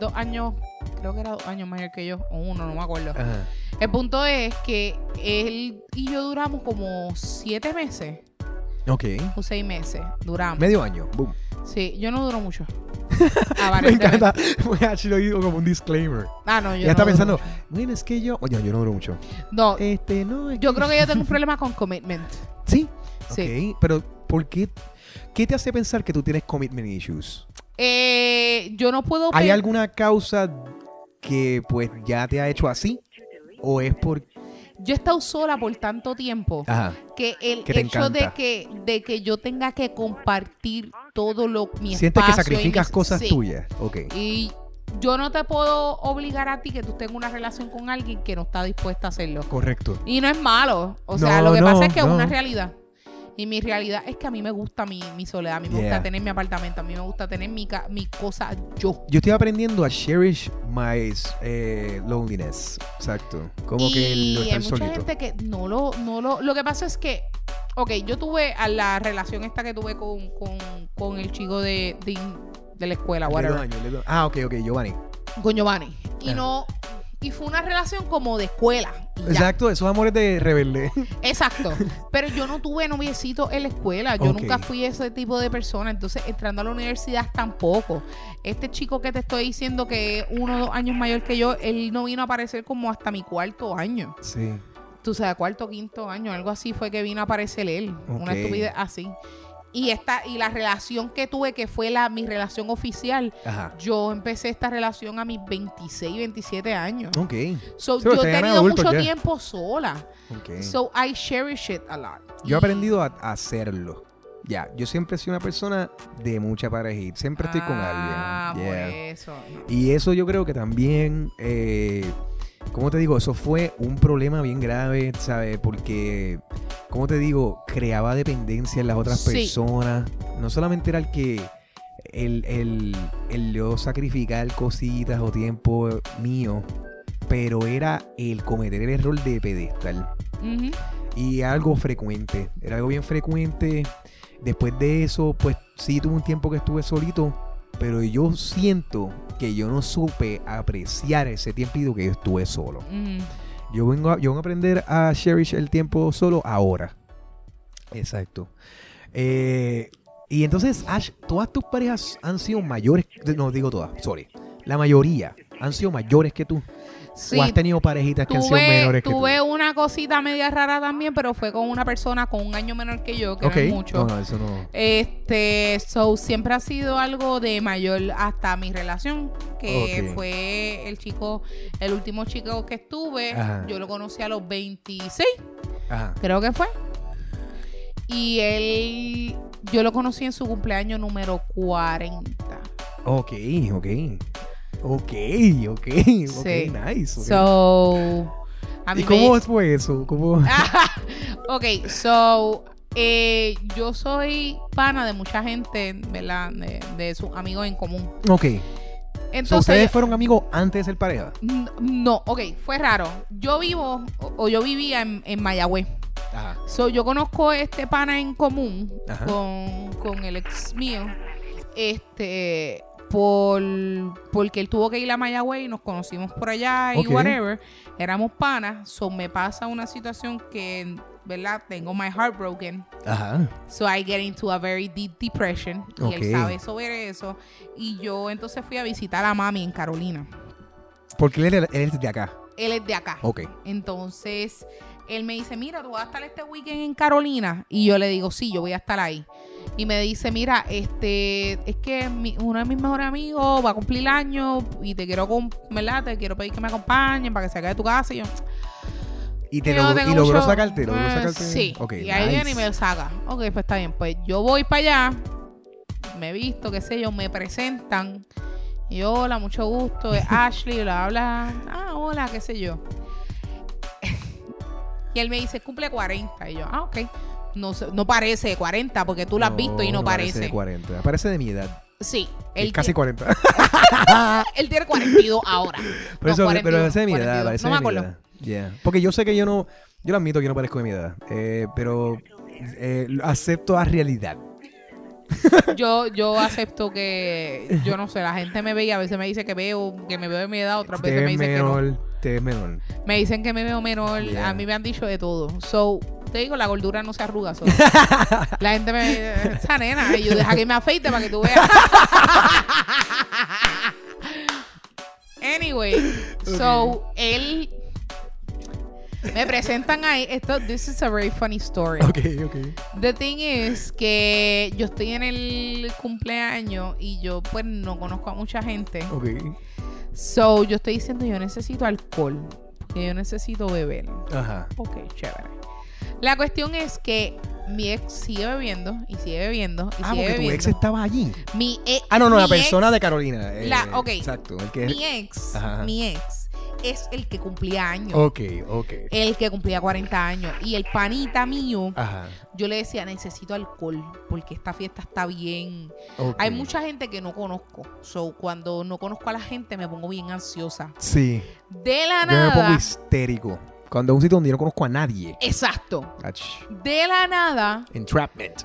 [SPEAKER 2] dos años, creo que era dos años mayor que yo, o uno, no me acuerdo.
[SPEAKER 1] Ajá.
[SPEAKER 2] El punto es que él y yo duramos como siete meses
[SPEAKER 1] Ok.
[SPEAKER 2] o seis meses. Duramos.
[SPEAKER 1] Medio año. Boom.
[SPEAKER 2] Sí, yo no duro mucho.
[SPEAKER 1] Me encanta. Ashley lo digo como un disclaimer.
[SPEAKER 2] Ah, no, yo
[SPEAKER 1] Ella está
[SPEAKER 2] no duro
[SPEAKER 1] pensando,
[SPEAKER 2] mucho.
[SPEAKER 1] bueno, es que yo. Oye, yo no duro mucho.
[SPEAKER 2] No,
[SPEAKER 1] Este, no. es
[SPEAKER 2] yo
[SPEAKER 1] que-
[SPEAKER 2] creo que yo tengo un problema con commitment.
[SPEAKER 1] Sí.
[SPEAKER 2] Sí.
[SPEAKER 1] Pero ¿por qué? ¿Qué te hace pensar que tú tienes commitment issues?
[SPEAKER 2] Eh, yo no puedo.
[SPEAKER 1] ¿Hay alguna causa que pues ya te ha hecho así? ¿O es por...
[SPEAKER 2] Yo he estado sola por tanto tiempo
[SPEAKER 1] Ajá.
[SPEAKER 2] que el
[SPEAKER 1] Que
[SPEAKER 2] hecho de que, de que yo tenga que compartir todo lo mi
[SPEAKER 1] Sientes que
[SPEAKER 2] espacio y
[SPEAKER 1] sacrificas
[SPEAKER 2] mis-
[SPEAKER 1] cosas
[SPEAKER 2] sí.
[SPEAKER 1] tuyas. Ok.
[SPEAKER 2] Y yo no te puedo obligar a ti que tú tengas una relación con alguien que no está dispuesta a hacerlo.
[SPEAKER 1] Correcto.
[SPEAKER 2] Y no es malo. O sea,
[SPEAKER 1] No,
[SPEAKER 2] lo que
[SPEAKER 1] no,
[SPEAKER 2] pasa es que es
[SPEAKER 1] no.
[SPEAKER 2] una realidad. Y mi realidad es que a mí me gusta mi, mi soledad, a mí me
[SPEAKER 1] Yeah.
[SPEAKER 2] gusta tener mi apartamento, a mí me gusta tener mi, mi cosa yo.
[SPEAKER 1] Yo estoy aprendiendo a cherish my eh, loneliness. Exacto. Como que
[SPEAKER 2] y
[SPEAKER 1] no
[SPEAKER 2] hay
[SPEAKER 1] estar
[SPEAKER 2] mucha
[SPEAKER 1] solito.
[SPEAKER 2] gente que no lo, no lo... Lo que pasa es que, ok, yo tuve a la relación esta que tuve con, con, con el chico de, de, de la escuela,
[SPEAKER 1] Le
[SPEAKER 2] whatever,
[SPEAKER 1] doy le doy- Ah, ok, ok, Giovanni.
[SPEAKER 2] con Giovanni. Y
[SPEAKER 1] Ajá.
[SPEAKER 2] no... Y fue una relación como de escuela.
[SPEAKER 1] Exacto, esos amores de rebelde.
[SPEAKER 2] Exacto. Pero yo no tuve noviecito en la escuela. Yo nunca fui ese tipo de persona. Entonces, entrando a la universidad tampoco. Este chico que te estoy diciendo que es uno o dos años mayor que yo, él no vino a aparecer como hasta mi cuarto año.
[SPEAKER 1] Sí.
[SPEAKER 2] Tú sabes, cuarto, quinto año, algo así fue que vino a aparecer él. Una estupidez así. Y esta, y la relación que tuve, que fue la, mi relación oficial,
[SPEAKER 1] Ajá.
[SPEAKER 2] yo empecé esta relación a mis 26, 27 años.
[SPEAKER 1] Ok.
[SPEAKER 2] So,
[SPEAKER 1] Sí,
[SPEAKER 2] yo he tenido mucho
[SPEAKER 1] ya.
[SPEAKER 2] tiempo sola.
[SPEAKER 1] ok.
[SPEAKER 2] So I cherish it a lot.
[SPEAKER 1] Yo he aprendido a, a hacerlo. Ya, yo siempre he sido una persona de mucha parejita. Siempre estoy con alguien. Yeah.
[SPEAKER 2] por eso.
[SPEAKER 1] Y eso yo creo que también, eh, ¿cómo te digo? Eso fue un problema bien grave, ¿sabes? Porque, ¿cómo te digo? Creaba dependencia en las otras
[SPEAKER 2] Sí.
[SPEAKER 1] personas. No solamente era el que, el, el, el yo sacrificar cositas o tiempo mío, pero era el cometer el error de pedestal. Y algo frecuente, era algo bien frecuente. Después de eso, pues sí tuve un tiempo que estuve solito, pero yo siento que yo no supe apreciar ese tiempito que yo estuve solo.
[SPEAKER 2] Ujú.
[SPEAKER 1] Yo vengo a, yo vengo a aprender a cherish el tiempo solo ahora. Exacto. Eh, y entonces, Ash, todas tus parejas han sido mayores, no digo todas, sorry. La mayoría han sido mayores que tú.
[SPEAKER 2] Sí,
[SPEAKER 1] o has tenido parejitas que han sido
[SPEAKER 2] tuve,
[SPEAKER 1] menores que
[SPEAKER 2] tuve
[SPEAKER 1] tú.
[SPEAKER 2] una cosita media rara también, pero fue con una persona con un año menor que yo, que
[SPEAKER 1] Ok.
[SPEAKER 2] no es mucho.
[SPEAKER 1] No, no, eso no.
[SPEAKER 2] Este, so siempre ha sido algo de mayor hasta mi relación, que fue el chico, el último chico que estuve,
[SPEAKER 1] Ajá.
[SPEAKER 2] yo lo conocí a los 26,
[SPEAKER 1] Ajá.
[SPEAKER 2] creo que fue. Y él, yo lo conocí en su cumpleaños número 40.
[SPEAKER 1] Ok, ok. Ok, ok.
[SPEAKER 2] Sí.
[SPEAKER 1] Ok, nice.
[SPEAKER 2] So,
[SPEAKER 1] ¿Y cómo fue eso? ¿Cómo?
[SPEAKER 2] ok, so eh, yo soy pana de mucha gente, ¿verdad? De, de sus amigos en común.
[SPEAKER 1] Ok. So,
[SPEAKER 2] Entonces,
[SPEAKER 1] ¿Ustedes fueron amigos antes de ser pareja?
[SPEAKER 2] no, ok, fue raro. Yo vivo, o, o yo vivía en, en Mayagüez.
[SPEAKER 1] Ajá.
[SPEAKER 2] So, yo conozco este pana en común con, con el ex mío. Este, por, porque él tuvo que ir a Mayagüez y nos conocimos por allá y whatever. Éramos panas. So, me pasa una situación que, ¿verdad? Tengo my heart broken.
[SPEAKER 1] Ajá.
[SPEAKER 2] So I get into a very deep depression. Y él sabe sobre eso. Y yo entonces fui a visitar a mami en Carolina.
[SPEAKER 1] Porque él, él es de acá.
[SPEAKER 2] Él es de acá.
[SPEAKER 1] Ok.
[SPEAKER 2] Entonces, él me dice, mira, tú vas a estar este weekend en Carolina. Y yo le digo, sí, yo voy a estar ahí. Y me dice, mira, este, es que mi- uno de mis mejores amigos va a cumplir año y te quiero, ¿verdad? Te quiero pedir que me acompañen para que se quede de tu casa. Y yo,
[SPEAKER 1] Y, te
[SPEAKER 2] tengo
[SPEAKER 1] y logró
[SPEAKER 2] mucho-
[SPEAKER 1] sacarte, logró
[SPEAKER 2] Eh,
[SPEAKER 1] sacarte.
[SPEAKER 2] Sí.
[SPEAKER 1] Ok,
[SPEAKER 2] y ahí viene y me lo saca. Ok, pues está bien. Pues yo voy para allá, me visto, qué sé yo, me presentan. Y yo, hola, mucho gusto, es Ashley, bla, bla. Ah, hola, qué sé yo. y él me dice, cumple 40. Y yo, ah, ok. No, no parece de 40 porque tú lo has visto y no, parece.
[SPEAKER 1] de 40. Parece de mi edad.
[SPEAKER 2] Sí,
[SPEAKER 1] Es
[SPEAKER 2] él,
[SPEAKER 1] casi
[SPEAKER 2] ti-
[SPEAKER 1] 40.
[SPEAKER 2] él tiene 42 ahora.
[SPEAKER 1] Pero, eso,
[SPEAKER 2] No,
[SPEAKER 1] pero
[SPEAKER 2] 42,
[SPEAKER 1] parece de mi edad.
[SPEAKER 2] 42.
[SPEAKER 1] Parece
[SPEAKER 2] No me
[SPEAKER 1] de mi
[SPEAKER 2] acuerdo.
[SPEAKER 1] edad. Yeah. Porque yo sé que yo no. Yo lo admito que yo no parezco de mi edad. eh, pero eh, acepto la realidad.
[SPEAKER 2] Yo, yo acepto que, yo no sé, la gente me ve y a veces me dice que veo, que me veo de mi edad, otras veces me dicen que no.
[SPEAKER 1] menor. Te ves menor.
[SPEAKER 2] Me dicen que me veo menor,
[SPEAKER 1] Yeah.
[SPEAKER 2] a mí me han dicho de todo. So, te digo, la gordura no se arruga. so. la gente me dice, esa nena, y yo deja que me afeite para que tú veas. anyway, so él me presentan ahí. Esto, this is a very funny story.
[SPEAKER 1] Ok, ok.
[SPEAKER 2] The thing is que yo estoy en el cumpleaños y yo pues no conozco a mucha gente.
[SPEAKER 1] Ok.
[SPEAKER 2] So yo estoy diciendo yo necesito alcohol. Porque yo necesito beber.
[SPEAKER 1] Ajá.
[SPEAKER 2] Ok, chévere. La cuestión es que mi ex sigue bebiendo y sigue bebiendo y
[SPEAKER 1] Ah,
[SPEAKER 2] sigue
[SPEAKER 1] porque tu ex estaba allí.
[SPEAKER 2] Mi e-
[SPEAKER 1] Ah, no, no, la
[SPEAKER 2] ex-
[SPEAKER 1] persona de Carolina. eh,
[SPEAKER 2] La- ok.
[SPEAKER 1] Exacto. El que
[SPEAKER 2] Mi ex,
[SPEAKER 1] Ajá,
[SPEAKER 2] mi ex es el que cumplía años.
[SPEAKER 1] Ok, ok.
[SPEAKER 2] El que cumplía 40 años. Y el panita mío,
[SPEAKER 1] Ajá.
[SPEAKER 2] yo le decía, necesito alcohol porque esta fiesta está bien. Hay mucha gente que no conozco. So, cuando no conozco a la gente me pongo bien ansiosa.
[SPEAKER 1] Sí.
[SPEAKER 2] De la
[SPEAKER 1] Yo me pongo
[SPEAKER 2] nada.
[SPEAKER 1] histérico. Cuando es un sitio donde yo no conozco a nadie.
[SPEAKER 2] Exacto.
[SPEAKER 1] Ach,
[SPEAKER 2] De la nada,
[SPEAKER 1] Entrapment.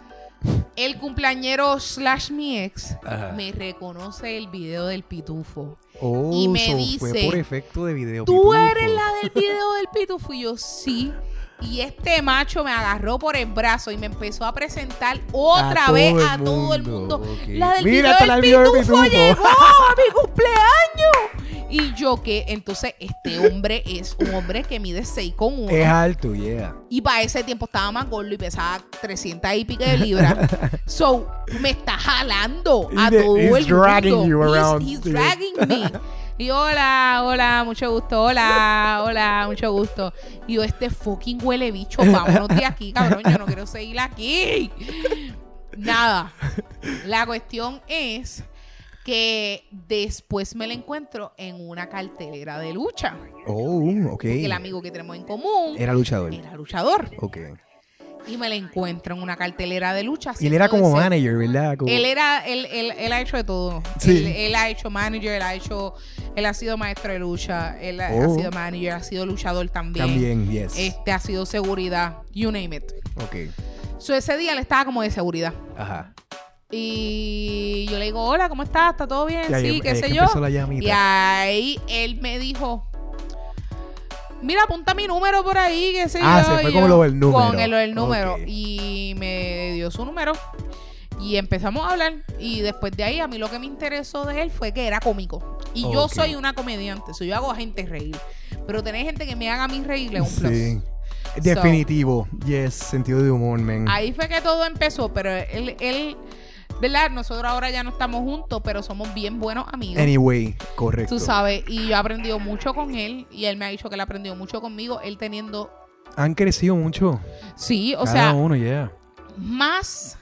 [SPEAKER 2] el cumpleañero slash mi ex
[SPEAKER 1] Ajá.
[SPEAKER 2] me reconoce el video del pitufo.
[SPEAKER 1] Oh,
[SPEAKER 2] y me
[SPEAKER 1] so
[SPEAKER 2] dice,
[SPEAKER 1] fue por efecto de video.
[SPEAKER 2] ¿Tú
[SPEAKER 1] pitufo.
[SPEAKER 2] eres la del video del pitufo? Y yo, sí. Y este macho me agarró por el brazo y me empezó a presentar otra
[SPEAKER 1] A
[SPEAKER 2] vez a todo el
[SPEAKER 1] mundo,
[SPEAKER 2] mundo.
[SPEAKER 1] ok.
[SPEAKER 2] La del
[SPEAKER 1] Mira,
[SPEAKER 2] video del pitufo,
[SPEAKER 1] pitufo.
[SPEAKER 2] llegó a mi cumpleaños. Y yo que, entonces, este hombre es un hombre que mide 6 con 1.
[SPEAKER 1] Es alto, yeah.
[SPEAKER 2] Y para ese tiempo estaba más gordo y pesaba 300 y pico de libras. so, me está jalando a
[SPEAKER 1] He's-
[SPEAKER 2] todo
[SPEAKER 1] he's
[SPEAKER 2] el
[SPEAKER 1] dragging
[SPEAKER 2] mundo.
[SPEAKER 1] you
[SPEAKER 2] He's-
[SPEAKER 1] around.
[SPEAKER 2] He's,
[SPEAKER 1] Sí.
[SPEAKER 2] dragging me. Y hola, hola, mucho gusto. Hola, hola, mucho gusto. Y yo, este fucking huele bicho, vámonos de aquí, cabrón. Yo no quiero seguir aquí. Nada. La cuestión es que después me la encuentro en una cartelera de lucha.
[SPEAKER 1] Oh, ok.
[SPEAKER 2] El amigo que tenemos en común
[SPEAKER 1] Era luchador.
[SPEAKER 2] era luchador.
[SPEAKER 1] Ok.
[SPEAKER 2] Y me la encuentro en una cartelera de lucha.
[SPEAKER 1] Y él era como manager, ¿verdad? Como-
[SPEAKER 2] Él era, él, él, él ha hecho de todo.
[SPEAKER 1] Sí.
[SPEAKER 2] Él, él ha hecho manager, él ha hecho, él ha sido maestro de lucha, él ha,
[SPEAKER 1] Oh.
[SPEAKER 2] ha sido manager, ha sido luchador también.
[SPEAKER 1] También, yes.
[SPEAKER 2] Este ha sido seguridad, you name it.
[SPEAKER 1] Ok.
[SPEAKER 2] So ese día él estaba como de seguridad.
[SPEAKER 1] Ajá.
[SPEAKER 2] Y yo le digo, hola, ¿cómo estás? ¿Está todo bien? Sí, qué
[SPEAKER 1] ahí es
[SPEAKER 2] sé
[SPEAKER 1] que
[SPEAKER 2] yo. Y ahí él me dijo, mira, apunta mi número por ahí, qué sé
[SPEAKER 1] Ah,
[SPEAKER 2] yo.
[SPEAKER 1] se fue
[SPEAKER 2] yo,
[SPEAKER 1] lo del número.
[SPEAKER 2] Con el, lo del número. Y me dio su número. Y empezamos a hablar. Y después de ahí, a mí lo que me interesó de él fue que era cómico. Y yo soy una comediante. So yo hago a gente reír. Pero tener gente que me haga a mí reír es un plus.
[SPEAKER 1] Sí. Definitivo. Yes, sentido de humor, man.
[SPEAKER 2] Ahí fue que todo empezó. Pero él, él, ¿verdad? Nosotros ahora ya no estamos juntos, pero somos bien buenos amigos.
[SPEAKER 1] Anyway, correcto.
[SPEAKER 2] Tú sabes, y yo he aprendido mucho con él y él me ha dicho que él ha aprendido mucho conmigo, él teniendo,
[SPEAKER 1] Han crecido mucho.
[SPEAKER 2] sí, o
[SPEAKER 1] cada
[SPEAKER 2] sea,
[SPEAKER 1] uno, yeah.
[SPEAKER 2] más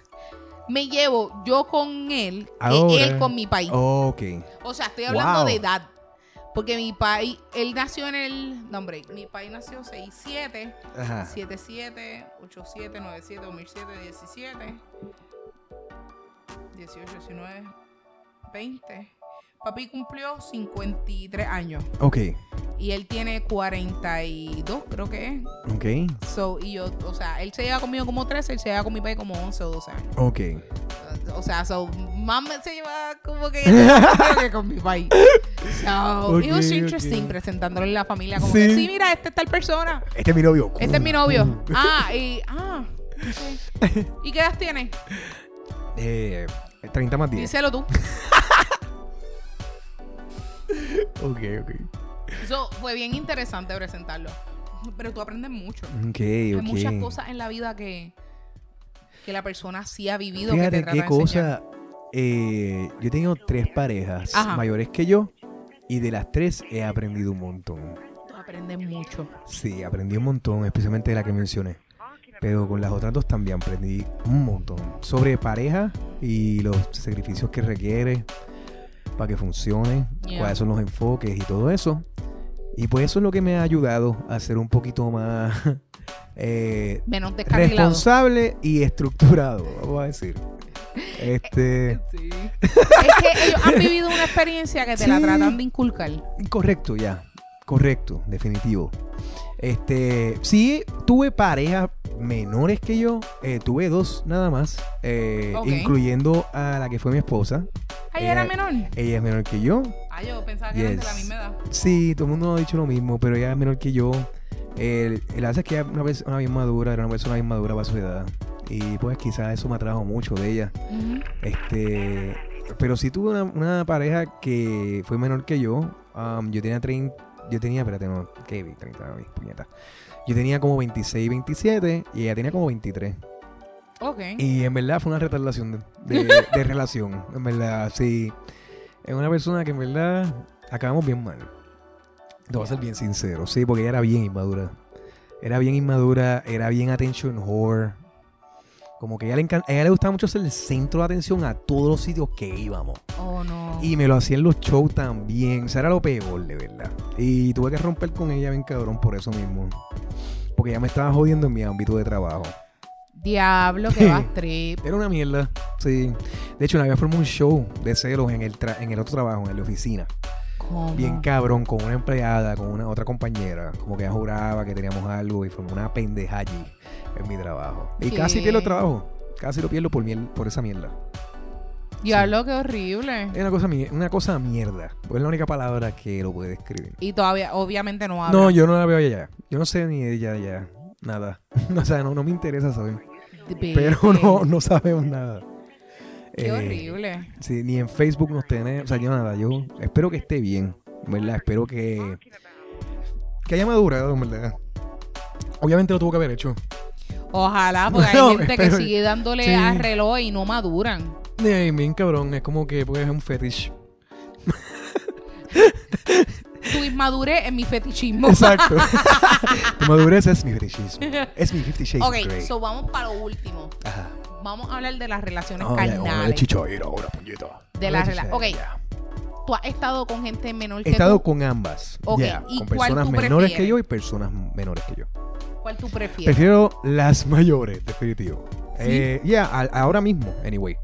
[SPEAKER 2] me llevo yo con él que
[SPEAKER 1] Ahora.
[SPEAKER 2] él con mi país.
[SPEAKER 1] Ok.
[SPEAKER 2] O sea, estoy hablando
[SPEAKER 1] Wow.
[SPEAKER 2] de edad. Porque mi país, él nació en el, no hombre, mi país nació 6-7,
[SPEAKER 1] Ajá.
[SPEAKER 2] 7-7, 8-7, 9-7, 2007, 17, 18, 19, 20. Papi cumplió 53 años.
[SPEAKER 1] Ok.
[SPEAKER 2] Y él tiene 42, creo que es.
[SPEAKER 1] Ok.
[SPEAKER 2] So, y yo, o sea, él se lleva conmigo como 13, él se lleva con mi país como 11 o 12 años.
[SPEAKER 1] Ok.
[SPEAKER 2] O sea, so, más se lleva como que, que con mi país. So, it was interesting
[SPEAKER 1] ok.
[SPEAKER 2] presentándole a la familia como
[SPEAKER 1] Sí.
[SPEAKER 2] que, sí, mira, este es tal persona.
[SPEAKER 1] Este es mi novio.
[SPEAKER 2] Este es mi novio. Ah, y, ah, ok. ¿Y qué edad tiene?
[SPEAKER 1] Eh, 30 más 10.
[SPEAKER 2] Díselo tú.
[SPEAKER 1] Ok, ok.
[SPEAKER 2] Eso fue bien interesante presentarlo. Pero tú aprendes mucho.
[SPEAKER 1] Ok,
[SPEAKER 2] Hay muchas cosas en la vida que, que la persona sí ha vivido que
[SPEAKER 1] Fíjate
[SPEAKER 2] te trata
[SPEAKER 1] qué
[SPEAKER 2] de
[SPEAKER 1] cosa. eh, yo he tenido tres parejas
[SPEAKER 2] Ajá.
[SPEAKER 1] mayores que yo. Y de las tres he aprendido un montón.
[SPEAKER 2] Tú aprendes mucho.
[SPEAKER 1] Sí, aprendí un montón, especialmente de la que mencioné. Pero con las otras dos también aprendí un montón. Sobre pareja y los sacrificios que requiere para que funcione,
[SPEAKER 2] Yeah.
[SPEAKER 1] cuáles son los enfoques y todo eso. Y pues eso es lo que me ha ayudado a ser un poquito más eh,
[SPEAKER 2] Menos
[SPEAKER 1] responsable y estructurado, vamos a decir. Este,
[SPEAKER 2] Sí. es que ellos han vivido una experiencia que te la
[SPEAKER 1] Sí.
[SPEAKER 2] tratan de inculcar.
[SPEAKER 1] correcto ya, correcto, definitivo. Este, sí, tuve parejas menores que yo, eh, tuve dos nada más, eh,
[SPEAKER 2] Ok.
[SPEAKER 1] incluyendo a la que fue mi esposa.
[SPEAKER 2] Ay,
[SPEAKER 1] Ella-
[SPEAKER 2] era menor.
[SPEAKER 1] Ella es menor que yo.
[SPEAKER 2] Ay, yo pensaba que eran de la
[SPEAKER 1] Yes.
[SPEAKER 2] misma edad.
[SPEAKER 1] Sí, todo el mundo ha dicho lo mismo, pero ella es menor que yo. El, el hace es que era una persona bien madura, era una persona bien madura para su edad. Y pues quizás eso me atrajo mucho de ella.
[SPEAKER 2] Ujú.
[SPEAKER 1] Este, pero sí tuve una, una pareja que fue menor que yo. Um, yo tenía 30, yo tenía, espérate, no, ¿qué? 30, mis puñetas. Yo tenía como 26, 27 y ella tenía como 23.
[SPEAKER 2] Ok.
[SPEAKER 1] Y en verdad fue una retardación de, de- de relación. En verdad, sí. Es una persona que en verdad acabamos bien mal. Te voy a ser bien sincero, sí, porque ella era bien inmadura. Era bien inmadura, era bien attention whore. Como que a ella le, encan- a ella le gustaba mucho ser el centro de atención a todos los sitios que íbamos. Y me lo hacía en los shows también. O sea, era lo peor, de verdad. Y tuve que romper con ella bien cabrón por eso mismo. Porque ella me estaba jodiendo en mi ámbito de trabajo.
[SPEAKER 2] Diablo, que vas trip.
[SPEAKER 1] Era una mierda, sí. De hecho, una vez formó un show de celos en el, tra- en el otro trabajo, en la oficina.
[SPEAKER 2] ¿Cómo?
[SPEAKER 1] Bien cabrón, con una empleada, con una otra compañera. Como que ella juraba que teníamos algo y formó una pendeja allí en mi trabajo. Y
[SPEAKER 2] ¿Qué?
[SPEAKER 1] casi pierdo el trabajo. Casi lo pierdo por, miel, por esa mierda.
[SPEAKER 2] Diablo, qué horrible.
[SPEAKER 1] Es una cosa, una cosa mierda. Pues es la única palabra que lo puede describir.
[SPEAKER 2] Y todavía, obviamente no habla.
[SPEAKER 1] No, yo no la veo allá. Yo no sé ni ella ya. Nada. o sea, no, no me interesa saber. Pero no, no sabemos nada.
[SPEAKER 2] Qué
[SPEAKER 1] Eh,
[SPEAKER 2] horrible.
[SPEAKER 1] Sí, ni en Facebook nos tenemos. O sea, yo nada. Yo espero que esté bien. ¿Verdad? Espero que. Que haya madurado, ¿verdad? Obviamente lo tuvo que haber hecho.
[SPEAKER 2] Ojalá, porque
[SPEAKER 1] No,
[SPEAKER 2] hay gente que sigue dándole
[SPEAKER 1] sí.
[SPEAKER 2] al reloj y no maduran.
[SPEAKER 1] Eh, bien cabrón. Es como que pues, es un fetish.
[SPEAKER 2] Tu inmadurez es mi fetichismo.
[SPEAKER 1] Exacto. tu madurez es mi fetichismo. Es mi 50 Shades
[SPEAKER 2] ok,
[SPEAKER 1] Grey.
[SPEAKER 2] so vamos para lo último.
[SPEAKER 1] Ajá.
[SPEAKER 2] Vamos a hablar de las relaciones
[SPEAKER 1] Oh, ya, vamos a hablar de
[SPEAKER 2] carnales.
[SPEAKER 1] chichaira ahora, puñeta.
[SPEAKER 2] De la
[SPEAKER 1] Vamos a
[SPEAKER 2] rela- ok. Tú has estado con gente menor
[SPEAKER 1] He
[SPEAKER 2] que
[SPEAKER 1] estado
[SPEAKER 2] tú.
[SPEAKER 1] con ambas.
[SPEAKER 2] Ok,
[SPEAKER 1] ya,
[SPEAKER 2] ¿y
[SPEAKER 1] con
[SPEAKER 2] cuál
[SPEAKER 1] personas
[SPEAKER 2] tú
[SPEAKER 1] menores que
[SPEAKER 2] prefieres?
[SPEAKER 1] yo y personas menores que yo.
[SPEAKER 2] ¿Cuál tú prefieres?
[SPEAKER 1] Prefiero las mayores, definitivo.
[SPEAKER 2] ¿Sí?
[SPEAKER 1] Eh, Ya, a- ahora mismo, anyway.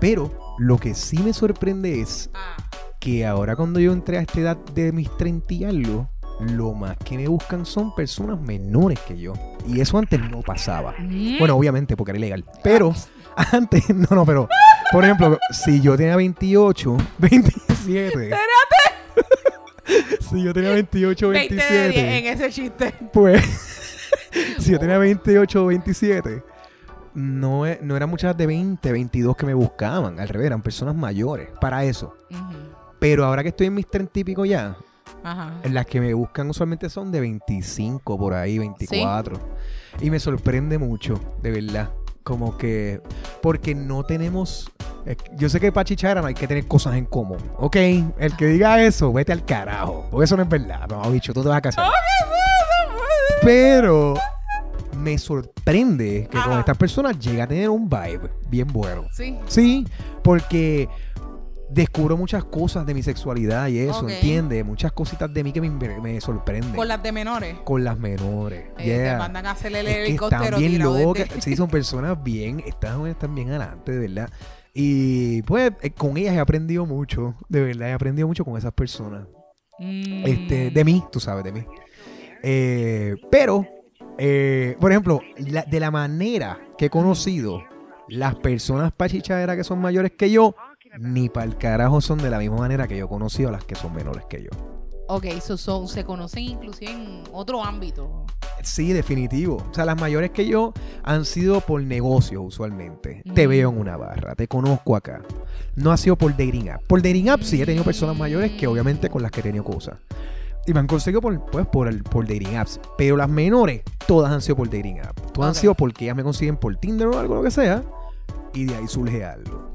[SPEAKER 1] Pero lo que sí me sorprende es
[SPEAKER 2] Ah,
[SPEAKER 1] que ahora cuando yo entré a esta edad de mis 30 y algo, lo más que me buscan son personas menores que yo. Y eso antes no pasaba.
[SPEAKER 2] mm,
[SPEAKER 1] Bueno, obviamente, porque era ilegal. Pero antes, no, no, pero, por ejemplo, si yo tenía 28, 27. si yo tenía 28,
[SPEAKER 2] 20 de 10 en
[SPEAKER 1] 27,
[SPEAKER 2] ese chiste.
[SPEAKER 1] pues, si yo tenía 28 o 27, no, e- no eran muchas de 20, 22 que me buscaban. Al revés, eran personas mayores para eso. Pero ahora que estoy en mis 30 y pico ya,
[SPEAKER 2] Ajá.
[SPEAKER 1] las que me buscan usualmente son de 25 por ahí, 24. Y me sorprende mucho, de verdad. Como que. Porque no tenemos. eh, Yo sé que para no hay que tener cosas en común. Ok, el que diga eso, vete al carajo. Porque eso no es verdad. No, bicho, tú te vas a casar. Pero me sorprende que con estas personas llega a tener un vibe bien bueno.
[SPEAKER 2] Sí.
[SPEAKER 1] Sí, porque descubro muchas cosas de mi sexualidad y eso,
[SPEAKER 2] Ok.
[SPEAKER 1] ¿entiendes? Muchas cositas de mí que me, me sorprenden.
[SPEAKER 2] Con las de menores.
[SPEAKER 1] Con las menores.
[SPEAKER 2] Eh,
[SPEAKER 1] yeah.
[SPEAKER 2] Te mandan a hacer el
[SPEAKER 1] Es que están bien locas.
[SPEAKER 2] desde-
[SPEAKER 1] Sí, son personas bien, están, están bien adelante, de verdad. Y pues eh, con ellas he aprendido mucho, de verdad, he aprendido mucho con esas personas.
[SPEAKER 2] Mm.
[SPEAKER 1] Este, de mí, tú sabes, de mí. Eh, pero, eh, por ejemplo, la- de la manera que he conocido las personas pachichaderas que son mayores que yo, ni para el carajo son de la misma manera que yo he conocido a las que son menores que yo.
[SPEAKER 2] Ok, so, son, se conocen inclusive en otro ámbito.
[SPEAKER 1] Sí, definitivo. O sea, las mayores que yo han sido por negocios usualmente. Te
[SPEAKER 2] Mm.
[SPEAKER 1] veo en una barra, te conozco acá. No ha sido por dating app. Por dating app sí he tenido personas mayores que obviamente con las que he tenido cosas. Y me han conseguido por, pues, por, el, por dating apps. Pero las menores, todas han sido por dating app. Todas han sido porque ellas me consiguen por Tinder o algo, lo que sea. Y de ahí surge algo.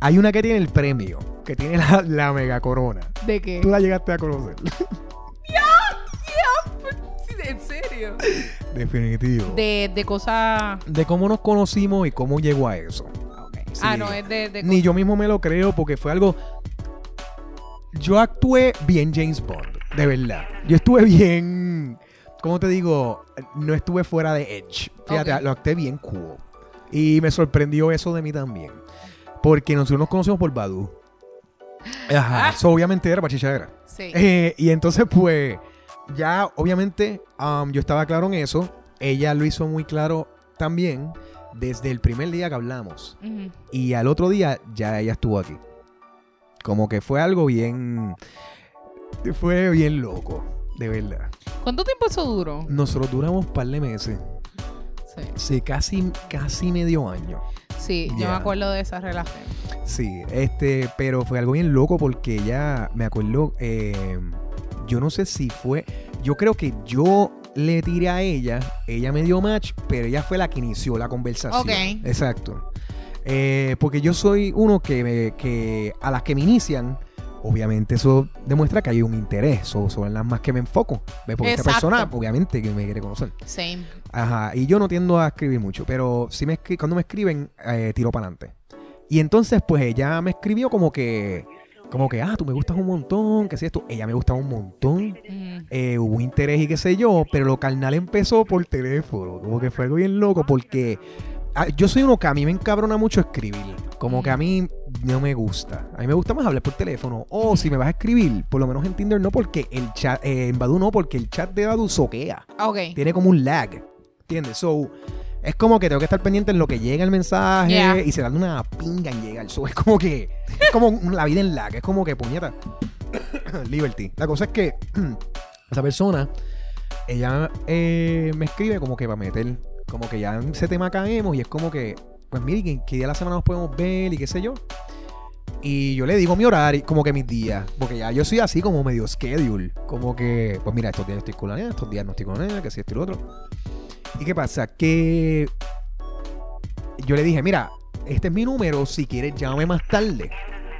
[SPEAKER 1] Hay una que tiene el premio, que tiene la, la mega corona.
[SPEAKER 2] ¿De qué?
[SPEAKER 1] Tú la llegaste a conocer.
[SPEAKER 2] ¿En serio?
[SPEAKER 1] Definitivo.
[SPEAKER 2] De, de cosas...
[SPEAKER 1] de cómo nos conocimos y cómo llegó a eso. Sí.
[SPEAKER 2] Ah, no, es de... de
[SPEAKER 1] Ni yo mismo me lo creo porque fue algo. Yo actué bien James Bond, de verdad. Yo estuve bien. ¿Cómo te digo? No estuve fuera de Edge. Fíjate, lo actué bien cool. Y me sorprendió eso de mí también. Porque nosotros nos conocimos por Badu. Ajá.
[SPEAKER 2] Ah.
[SPEAKER 1] So, obviamente era pachichadera.
[SPEAKER 2] Sí.
[SPEAKER 1] Eh, y entonces, pues, ya obviamente um, yo estaba claro en eso. Ella lo hizo muy claro también desde el primer día que hablamos. Y al otro día ya ella estuvo aquí. Como que fue algo bien. Fue bien loco, de verdad.
[SPEAKER 2] ¿Cuánto tiempo eso duró?
[SPEAKER 1] Nosotros duramos un par de meses.
[SPEAKER 2] Sí,
[SPEAKER 1] Sí, casi, casi medio año.
[SPEAKER 2] sí yo me
[SPEAKER 1] Ya.
[SPEAKER 2] acuerdo de esa relación.
[SPEAKER 1] Sí, este, pero fue algo bien loco porque ella, me acuerdo, eh, yo no sé si fue, yo creo que yo le tiré a ella, ella me dio match, pero ella fue la que inició la conversación.
[SPEAKER 2] Ok.
[SPEAKER 1] Exacto. Eh, porque yo soy uno que, me- que a las que me inician, obviamente eso demuestra que hay un interés, so- son las más que me enfoco. ¿Ves? Porque esta
[SPEAKER 2] Exacto.
[SPEAKER 1] persona, obviamente, que me quiere conocer.
[SPEAKER 2] Same.
[SPEAKER 1] Ajá, y yo no tiendo a escribir mucho, pero si me cuando me escriben, eh, tiro para adelante. Y entonces, pues ella me escribió como que, como que, ah, tú me gustas un montón, que sé esto. Ella me gustaba un montón.
[SPEAKER 2] Mm.
[SPEAKER 1] Eh, hubo interés y qué sé yo, pero lo carnal empezó por teléfono. Como que fue algo bien loco porque ah, yo soy uno que a mí me encabrona mucho escribir. Como que a mí no me gusta. A mí me gusta más hablar por teléfono. O si me vas a escribir, por lo menos en Tinder no, porque el chat, eh, en Badoo no, porque el chat de Badoo soquea
[SPEAKER 2] Ok.
[SPEAKER 1] tiene como un lag. ¿Entiendes? So, es como que tengo que estar pendiente en lo que llega el mensaje
[SPEAKER 2] Yeah.
[SPEAKER 1] y se dan una pinga en llegar. So, es como que. Es como la vida en lag. Es como que puñeta. Liberty. La cosa es que esa persona, ella eh, me escribe como que para meter. Como que ya en ese tema caemos y es como que. Pues mire, ¿qué, qué día de la semana nos podemos ver y qué sé yo? Y yo le digo mi horario, como que mis días. Porque ya yo soy así como medio schedule. Como que, pues mira, estos días estoy con la nena, estos días no estoy con la nena, que si esto y lo otro. ¿Y qué pasa? Que yo le dije, mira, este es mi número, si quieres llámame más tarde.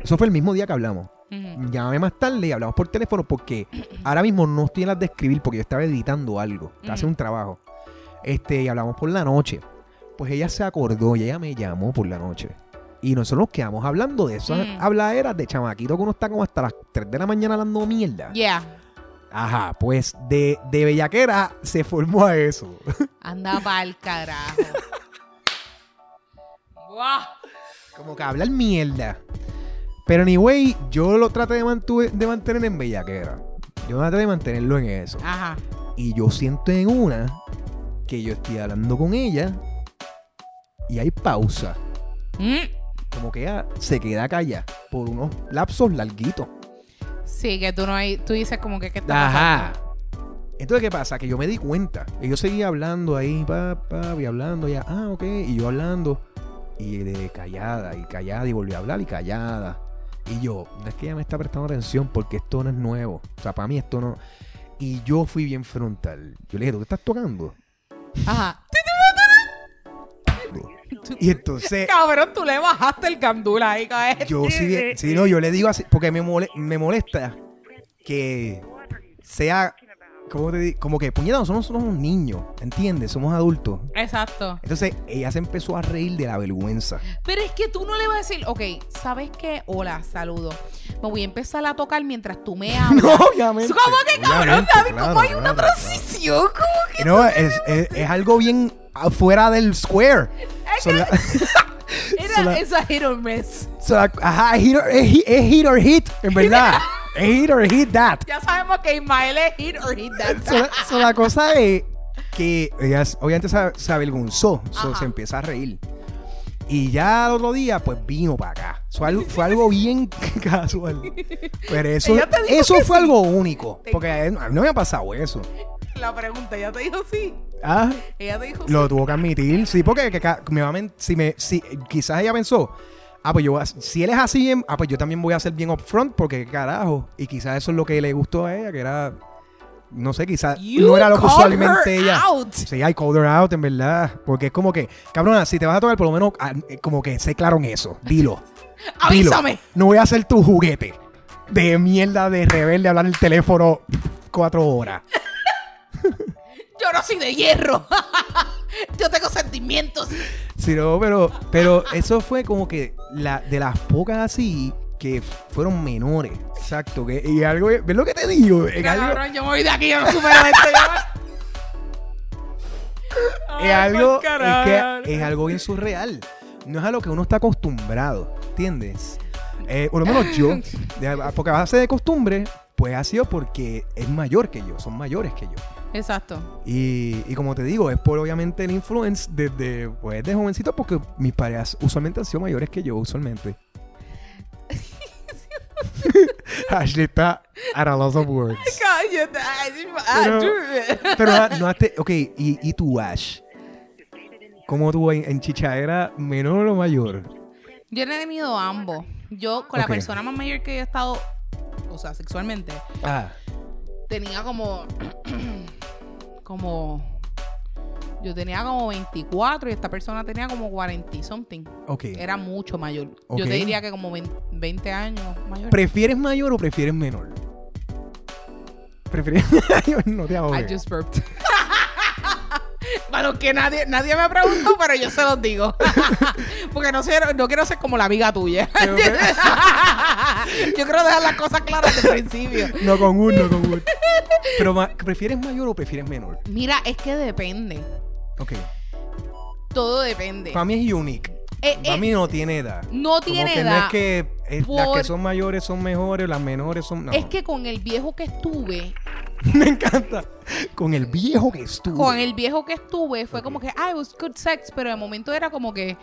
[SPEAKER 1] Eso fue el mismo día que hablamos.
[SPEAKER 2] Ujú.
[SPEAKER 1] Llámame más tarde y hablamos por teléfono porque ahora mismo no estoy en las de escribir porque yo estaba editando algo, estaba haciendo un trabajo. Este, y hablamos por la noche. Pues ella se acordó y ella me llamó por la noche. Y nosotros nos quedamos hablando de eso.
[SPEAKER 2] Mm.
[SPEAKER 1] Habladeras de chamaquito que uno está como hasta las 3 de la mañana hablando mierda.
[SPEAKER 2] Yeah.
[SPEAKER 1] Ajá, pues de, de bellaquera se formó a eso.
[SPEAKER 2] Anda pa'l carajo.
[SPEAKER 1] Como que hablar mierda. Pero anyway, yo lo traté de, mantu- de mantener en bellaquera. Yo traté de mantenerlo en eso.
[SPEAKER 2] Ajá.
[SPEAKER 1] Y yo siento en una que yo estoy hablando con ella y hay pausa.
[SPEAKER 2] Mm.
[SPEAKER 1] Como que ella se queda callada por unos lapsos larguitos.
[SPEAKER 2] Sí, que tú no hay, tú dices como que qué está pasando.
[SPEAKER 1] Entonces, ¿qué pasa? Que yo me di cuenta. Y yo seguía hablando ahí, pa, pa, y hablando ya. Ah, ok. Y yo hablando. Y de callada, y callada, y volví a hablar, y callada. Y yo, no es que ella me está prestando atención porque esto no es nuevo. O sea, para mí esto no. Y yo fui bien frontal. Yo le dije, ¿tú qué estás tocando?
[SPEAKER 2] Ajá.
[SPEAKER 1] Y entonces,
[SPEAKER 2] Cabrón, tú le bajaste el candula ahí, cabrón.
[SPEAKER 1] yo sí, sí, no, yo le digo así, porque me, mole- me molesta que sea, ¿cómo te digo? Como que, puñeta, nosotros somos unos niños, ¿entiendes? Somos adultos.
[SPEAKER 2] Exacto.
[SPEAKER 1] Entonces, ella se empezó a reír de la vergüenza.
[SPEAKER 2] Pero es que tú no le vas a decir, ok, ¿sabes qué? Hola, saludo. Me voy a empezar a tocar mientras tú me hablas.
[SPEAKER 1] No, obviamente.
[SPEAKER 2] ¿Cómo que cabrón,
[SPEAKER 1] Obviamente, claro,
[SPEAKER 2] ¿Cómo hay una
[SPEAKER 1] claro,
[SPEAKER 2] transición? ¿Cómo que?
[SPEAKER 1] No, es, es- es algo bien afuera del square. La-
[SPEAKER 2] Era
[SPEAKER 1] So la-
[SPEAKER 2] esa hit or miss.
[SPEAKER 1] son la- ajá, es hit, or, es hit or hit, en verdad. Hit or hit that.
[SPEAKER 2] Ya sabemos que Ismael es hit or hit that.
[SPEAKER 1] So, la- so, la cosa es que ella obviamente se, se avergonzó, so, se empieza a reír. Y ya el otro día, pues vino para acá. Fue algo, fue algo bien casual. Pero eso, eso fue
[SPEAKER 2] sí.
[SPEAKER 1] algo único. Porque a mí no me ha pasado eso.
[SPEAKER 2] La pregunta, ella te dijo sí.
[SPEAKER 1] Ah,
[SPEAKER 2] Ella te dijo sí.
[SPEAKER 1] lo tuvo que admitir. Sí, porque que me va a si me, si, quizás ella pensó, ah, pues yo, si él es así, bien, ah, pues yo también voy a ser bien upfront, porque carajo. Y quizás eso es lo que le gustó a ella, que era, no sé, quizás no era lo que usualmente ella.
[SPEAKER 2] out.
[SPEAKER 1] Sí, I called her out, en verdad. Porque es como que, cabrona, si te vas a tocar, por lo menos, ah, como que sé claro en eso. Dilo. Dilo.
[SPEAKER 2] Avísame.
[SPEAKER 1] No voy a ser tu juguete de mierda de rebelde hablar el teléfono cuatro horas.
[SPEAKER 2] Yo no soy de hierro. Yo tengo sentimientos.
[SPEAKER 1] Sí, no, pero, pero eso fue como que la, de las pocas así que fueron menores. Exacto. Que, y algo, ¿ves lo que te digo? Es algo,
[SPEAKER 2] yo me voy de aquí, yo supero
[SPEAKER 1] es algo, es que es algo bien surreal. No es a lo que uno está acostumbrado, ¿entiendes? Eh, por lo menos yo, porque a base de costumbre, pues ha sido porque es mayor que yo, son mayores que yo.
[SPEAKER 2] Exacto.
[SPEAKER 1] Y, y como te digo, es por obviamente el influence desde pues, de jovencito, porque mis parejas usualmente han sido mayores que yo, usualmente. Ashley está at a loss of words.
[SPEAKER 2] Ah,
[SPEAKER 1] Pero ah, no te- ok, ¿y, y tú, Ash? ¿Cómo tú en, en chichadera menor o mayor?
[SPEAKER 2] Yo he tenido ambos. Yo, con la persona más mayor que he estado, o sea, sexualmente,
[SPEAKER 1] Ah,
[SPEAKER 2] tenía como. Como. Yo tenía como 24 y esta persona tenía como 40 y something.
[SPEAKER 1] ok.
[SPEAKER 2] Era mucho mayor. Yo te diría que como 20, 20 años mayor.
[SPEAKER 1] ¿Prefieres mayor o prefieres menor? ¿Prefieres No te
[SPEAKER 2] I
[SPEAKER 1] ahogues.
[SPEAKER 2] just burped. Bueno, que nadie, nadie me preguntó, pero yo se los digo. Porque no, sé, no quiero ser como la amiga tuya. Yo quiero dejar las cosas claras desde el principio.
[SPEAKER 1] No con uno, con uno. Pero, ma- ¿prefieres mayor o prefieres menor?
[SPEAKER 2] Mira, es que depende.
[SPEAKER 1] Ok.
[SPEAKER 2] Todo depende.
[SPEAKER 1] Para mí es unique.
[SPEAKER 2] Eh,
[SPEAKER 1] Para
[SPEAKER 2] eh,
[SPEAKER 1] mí no tiene edad.
[SPEAKER 2] no
[SPEAKER 1] Como
[SPEAKER 2] tiene
[SPEAKER 1] que
[SPEAKER 2] edad.
[SPEAKER 1] no es que eh, las que son mayores son mejores, las menores son. No.
[SPEAKER 2] Es que con el viejo que estuve,
[SPEAKER 1] me encanta. Con el viejo que estuvo.
[SPEAKER 2] con el viejo que estuve, fue como que, ah, it was good sex, pero de momento era como que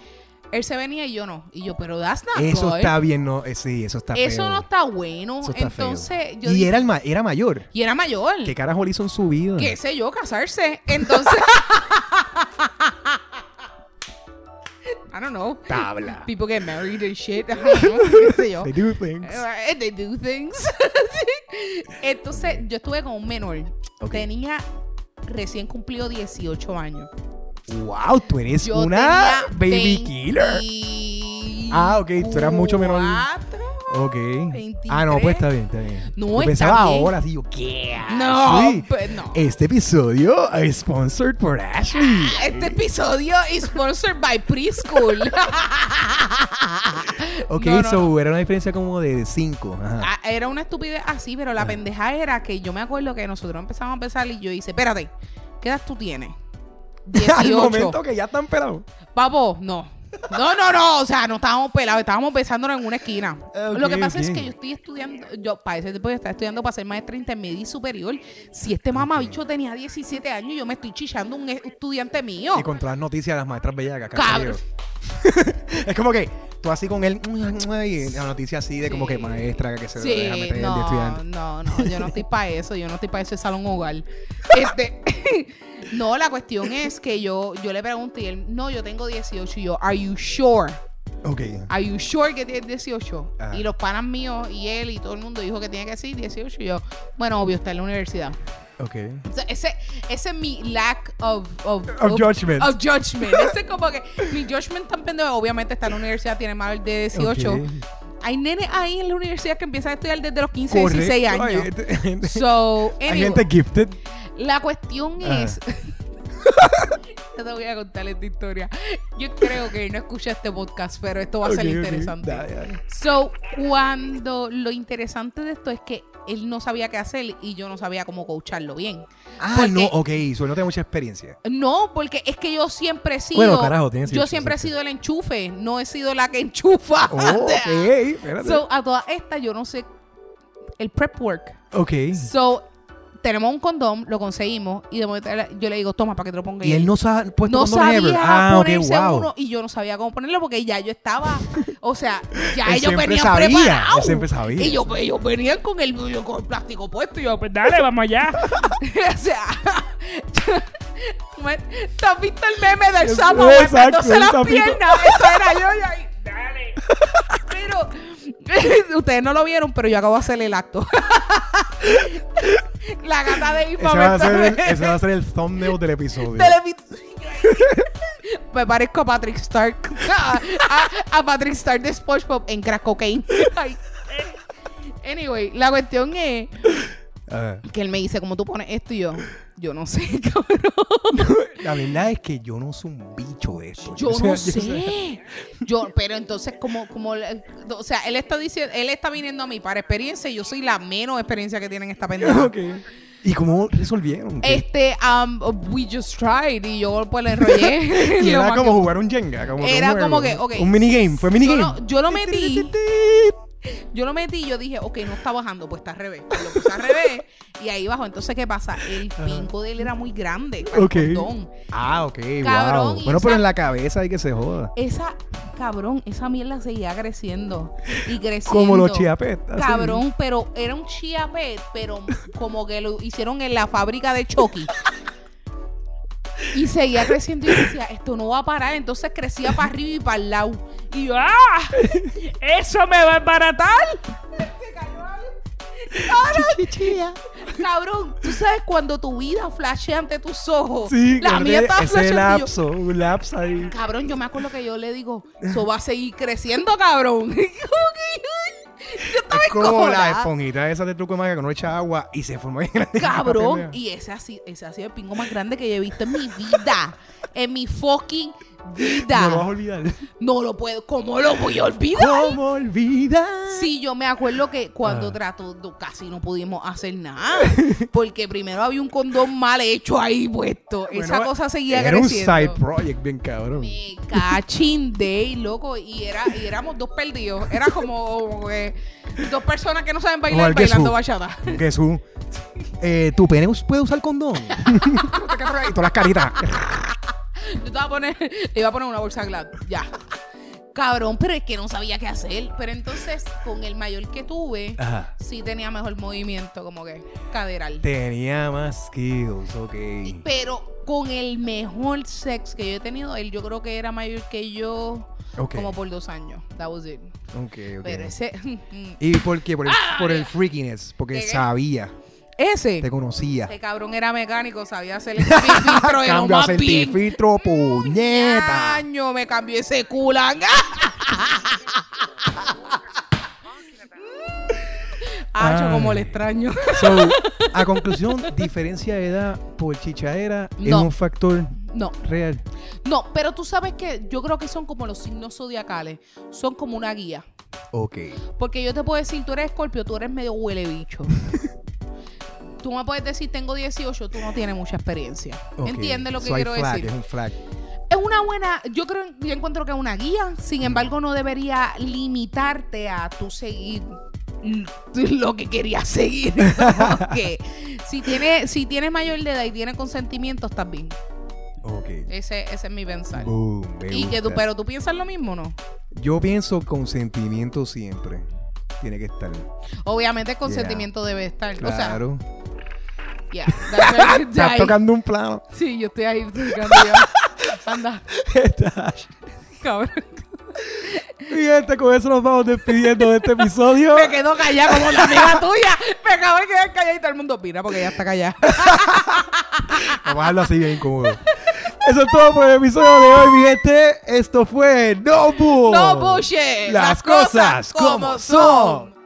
[SPEAKER 2] él se venía y yo no. Y yo, pero that's not
[SPEAKER 1] Eso
[SPEAKER 2] good.
[SPEAKER 1] está bien, no. eh, sí, eso está
[SPEAKER 2] Eso
[SPEAKER 1] feo.
[SPEAKER 2] no está bueno.
[SPEAKER 1] Eso está feo.
[SPEAKER 2] Entonces, yo
[SPEAKER 1] Y
[SPEAKER 2] dije-
[SPEAKER 1] era, el ma- era mayor.
[SPEAKER 2] y era mayor.
[SPEAKER 1] ¿Qué carajo le hizo en su vida?
[SPEAKER 2] qué sé yo, casarse. Entonces. I don't know.
[SPEAKER 1] Tabla.
[SPEAKER 2] People get married and shit. I don't know, qué sé yo.
[SPEAKER 1] They do things.
[SPEAKER 2] Eh, They do things. Entonces, yo estuve con un menor.
[SPEAKER 1] Ok.
[SPEAKER 2] Tenía recién cumplido 18 años.
[SPEAKER 1] Wow, tú eres
[SPEAKER 2] Yo
[SPEAKER 1] una
[SPEAKER 2] tenía
[SPEAKER 1] baby killer.
[SPEAKER 2] Ah,
[SPEAKER 1] Ah, ok, tú eras mucho menor. Ok.
[SPEAKER 2] 23.
[SPEAKER 1] Ah, no, pues está bien, está bien.
[SPEAKER 2] No,
[SPEAKER 1] Yo
[SPEAKER 2] está
[SPEAKER 1] pensaba
[SPEAKER 2] bien.
[SPEAKER 1] ahora, así yo, ¿qué?
[SPEAKER 2] No, pues no.
[SPEAKER 1] Este episodio es sponsored por Ashley.
[SPEAKER 2] Este episodio es sponsored by Preschool.
[SPEAKER 1] Ok,
[SPEAKER 2] No, no,
[SPEAKER 1] so era una diferencia como de 5.
[SPEAKER 2] Ah, Era una estupidez así, pero la
[SPEAKER 1] Ah.
[SPEAKER 2] pendeja era que yo me acuerdo que nosotros empezamos a empezar y yo hice, espérate, ¿qué edad tú tienes?
[SPEAKER 1] Al
[SPEAKER 2] 18.
[SPEAKER 1] momento que ya están pelados.
[SPEAKER 2] Papo, no. No, no, no. O sea, no estábamos pelados, estábamos besándonos en una esquina. Lo que pasa es que yo estoy estudiando, yo para ese tiempo yo estaba estudiando para ser maestra intermedia y superior. Si este mamabicho tenía 17 años, yo me estoy chichando un estudiante mío.
[SPEAKER 1] Y con todas las noticias de las maestras bellacas.
[SPEAKER 2] Cabrón.
[SPEAKER 1] es como que tú así con él. Y la noticia así de como que maestra que se
[SPEAKER 2] Sí,
[SPEAKER 1] deja meter de
[SPEAKER 2] no,
[SPEAKER 1] estudiante.
[SPEAKER 2] no, no, yo no estoy para eso, yo no estoy para eso de salón hogar. Este, no, la cuestión es que yo, yo le pregunté y él, no, yo tengo 18 y yo, are you sure?
[SPEAKER 1] Ok.
[SPEAKER 2] Are you sure que tienes 18?
[SPEAKER 1] Ajá.
[SPEAKER 2] Y los panas míos y él y todo el mundo dijo que tiene que decir 18 y yo, bueno, obvio, está en la universidad.
[SPEAKER 1] Ok.
[SPEAKER 2] O sea, ese, ese es mi lack of, of,
[SPEAKER 1] Of judgment.
[SPEAKER 2] Of judgment. Ese es como que mi judgment tan pendejo. Obviamente está en la universidad, tiene más de 18.
[SPEAKER 1] Ok.
[SPEAKER 2] Hay nenes ahí en la universidad que empiezan a estudiar desde los 15,
[SPEAKER 1] Correcto.
[SPEAKER 2] 16
[SPEAKER 1] Hay
[SPEAKER 2] años.
[SPEAKER 1] gente-
[SPEAKER 2] So,
[SPEAKER 1] hay
[SPEAKER 2] anyway,
[SPEAKER 1] gente gifted.
[SPEAKER 2] La cuestión
[SPEAKER 1] Ajá.
[SPEAKER 2] es. Yo te voy a contar esta historia. Yo creo que no escucha este podcast, pero esto va a ser interesante. So, cuando lo interesante de esto es que él no sabía qué hacer y yo no sabía cómo coacharlo bien.
[SPEAKER 1] Ah,
[SPEAKER 2] Porque-
[SPEAKER 1] no, ok. So, no tengo mucha experiencia.
[SPEAKER 2] No, porque es que yo siempre he sido.
[SPEAKER 1] Bueno, carajo, tienes
[SPEAKER 2] yo siempre he sido el enchufe, no he sido la que enchufa.
[SPEAKER 1] Oh, ok. Espérate.
[SPEAKER 2] So, a todas estas, yo no sé. El prep work.
[SPEAKER 1] ok.
[SPEAKER 2] So, tenemos un condón, lo conseguimos y de momento yo le digo, toma, para que te lo ponga.
[SPEAKER 1] Y él no se ha puesto
[SPEAKER 2] no sabía
[SPEAKER 1] ever. Ah,
[SPEAKER 2] ponerse
[SPEAKER 1] wow.
[SPEAKER 2] uno y yo no sabía cómo ponerlo porque ya yo estaba, o sea, ya ellos venían
[SPEAKER 1] sabía,
[SPEAKER 2] preparados.
[SPEAKER 1] él siempre sabía.
[SPEAKER 2] Y yo, ellos venían con el, con el plástico puesto y yo, pues dale, vamos allá. o sea, ¿tú me- ¿tú has visto el meme del
[SPEAKER 1] exacto,
[SPEAKER 2] aguantándose las piernas? Eso era yo y ahí, dale. Pero ustedes no lo vieron, pero yo acabo de hacer el acto. La gata de Isma
[SPEAKER 1] Ese va, a ser el, ese va a ser el thumbnail del episodio.
[SPEAKER 2] Me parezco a Patrick Stark. A, a- a Patrick Stark de SpongeBob en crack cocaine. Ay. Anyway, la cuestión es que él me dice, ¿cómo tú pones esto? Y yo, yo no sé, cabrón.
[SPEAKER 1] la verdad es que yo no soy un bicho de esto.
[SPEAKER 2] Yo
[SPEAKER 1] sea,
[SPEAKER 2] no
[SPEAKER 1] yo sé-.
[SPEAKER 2] Yo, pero entonces, como, como, le- o sea, él está diciendo, él está viniendo a mí para experiencia y yo soy la menos experiencia que tiene en esta pendeja.
[SPEAKER 1] ¿Y cómo resolvieron? ¿Qué?
[SPEAKER 2] Este, um, we just tried y yo pues le enrollé.
[SPEAKER 1] y era como
[SPEAKER 2] que-
[SPEAKER 1] jugar un Jenga. Como
[SPEAKER 2] Era como que, ok.
[SPEAKER 1] Un minigame. Fue minigame.
[SPEAKER 2] Yo lo, yo lo metí. Yo lo metí y yo dije, ok, no está bajando, pues está al revés. Lo puse al revés y ahí bajó. Entonces, ¿qué pasa? El pinco de él era muy grande para
[SPEAKER 1] Ok. Ah, ok,
[SPEAKER 2] Cabrón,
[SPEAKER 1] wow.
[SPEAKER 2] y
[SPEAKER 1] Bueno, pero en la cabeza hay que se joda.
[SPEAKER 2] Esa, cabrón, esa mierda seguía creciendo y creciendo.
[SPEAKER 1] Como los chiapet. así.
[SPEAKER 2] Cabrón, pero era un chia pet, pero como que lo hicieron en la fábrica de Chucky. Y seguía creciendo y decía, esto no va a parar. Entonces crecía para arriba y para el lado. Y yo, ¡ah! ¡Eso me va a embaratar! Se cayó.
[SPEAKER 1] Chichilla.
[SPEAKER 2] Cabrón, tú sabes cuando tu vida flashea ante tus ojos.
[SPEAKER 1] Sí,
[SPEAKER 2] la mía está
[SPEAKER 1] ese
[SPEAKER 2] y yo,
[SPEAKER 1] lapso, un lapso ahí.
[SPEAKER 2] Cabrón, yo me acuerdo que yo le digo, eso va a seguir creciendo, cabrón. Yo, estaba
[SPEAKER 1] Es como la esponjita esa de truco de magia que no echa agua y se grande.
[SPEAKER 2] Cabrón. Y ese ha, sido, ese ha sido el pingo más grande que yo he visto en mi vida. En mi fucking vida.
[SPEAKER 1] No lo vas a olvidar.
[SPEAKER 2] No lo puedo. ¿Cómo lo voy a olvidar?
[SPEAKER 1] ¿Cómo olvidar?
[SPEAKER 2] Sí, yo me acuerdo que cuando
[SPEAKER 1] Ah.
[SPEAKER 2] trató, casi no pudimos hacer nada. Porque primero había un condón mal hecho ahí puesto. Esa cosa seguía
[SPEAKER 1] Era un
[SPEAKER 2] creciendo.
[SPEAKER 1] side project bien cabrón.
[SPEAKER 2] Me cachín day, loco. Y, era, y éramos dos perdidos. Era como, dos personas que no saben bailar bailando bachata.
[SPEAKER 1] Jesús. Eh, ¿Tu pene puede usar condón? y todas las caritas.
[SPEAKER 2] Yo te iba a poner, iba a poner una bolsa Glad. Ya. Cabrón, pero es que no sabía qué hacer. Pero entonces, con el mayor que tuve,
[SPEAKER 1] Ajá.
[SPEAKER 2] sí tenía mejor movimiento, como que caderal.
[SPEAKER 1] Tenía más skills, ok.
[SPEAKER 2] Pero con el mejor sex que yo he tenido, él yo creo que era mayor que yo
[SPEAKER 1] Ok.
[SPEAKER 2] como por dos años. That was it.
[SPEAKER 1] Ok, ok.
[SPEAKER 2] Pero ese.
[SPEAKER 1] ¿Y por qué? Por el, por el freakiness. Porque
[SPEAKER 2] ¿Qué?
[SPEAKER 1] sabía,
[SPEAKER 2] ese.
[SPEAKER 1] te conocía.
[SPEAKER 2] Ese cabrón era mecánico, sabía hacer el filtro lo
[SPEAKER 1] Cambio a
[SPEAKER 2] más bien.
[SPEAKER 1] certifiltro, puñeta.
[SPEAKER 2] Año, me cambió ese culán. Acho,
[SPEAKER 1] Ay.
[SPEAKER 2] como le extraño.
[SPEAKER 1] So, a conclusión, diferencia de edad por chichadera es
[SPEAKER 2] No.
[SPEAKER 1] un factor
[SPEAKER 2] No,
[SPEAKER 1] real.
[SPEAKER 2] no, pero tú sabes que yo creo que son como los signos zodiacales. Son como una guía.
[SPEAKER 1] Ok.
[SPEAKER 2] Porque yo te puedo decir, tú eres escorpio, tú eres medio huele bicho. Tú me puedes decir, tengo 18, tú no tienes mucha experiencia.
[SPEAKER 1] ok.
[SPEAKER 2] ¿Entiendes lo que
[SPEAKER 1] So,
[SPEAKER 2] quiero
[SPEAKER 1] flag,
[SPEAKER 2] decir?
[SPEAKER 1] Es un flag.
[SPEAKER 2] Es una buena, yo creo, yo encuentro que es una guía, sin embargo no debería limitarte a tú seguir lo que querías seguir. Porque si tienes, si tienes mayor de edad y tienes consentimiento, estás bien.
[SPEAKER 1] Ok.
[SPEAKER 2] Ese, ese es mi pensar.
[SPEAKER 1] Boom,
[SPEAKER 2] y que tú, pero tú piensas lo mismo, ¿no?
[SPEAKER 1] Yo pienso consentimiento siempre. Tiene que estar.
[SPEAKER 2] Obviamente el consentimiento debe estar.
[SPEAKER 1] Claro.
[SPEAKER 2] O sea, that's right,
[SPEAKER 1] Estás tocando un plano.
[SPEAKER 2] Sí, yo estoy ahí tocando ya. Anda, cabrón.
[SPEAKER 1] Gente, con eso nos vamos despidiendo de este episodio.
[SPEAKER 2] Me quedo callada como la amiga tuya. Me acabo de quedar callada y todo el mundo opina porque ya está callada.
[SPEAKER 1] Vamos a dejarlo así bien incómodo. Eso es todo por el episodio de hoy, mi gente. Esto fue No Bull.
[SPEAKER 2] No bullshit.
[SPEAKER 1] Las cosas como son.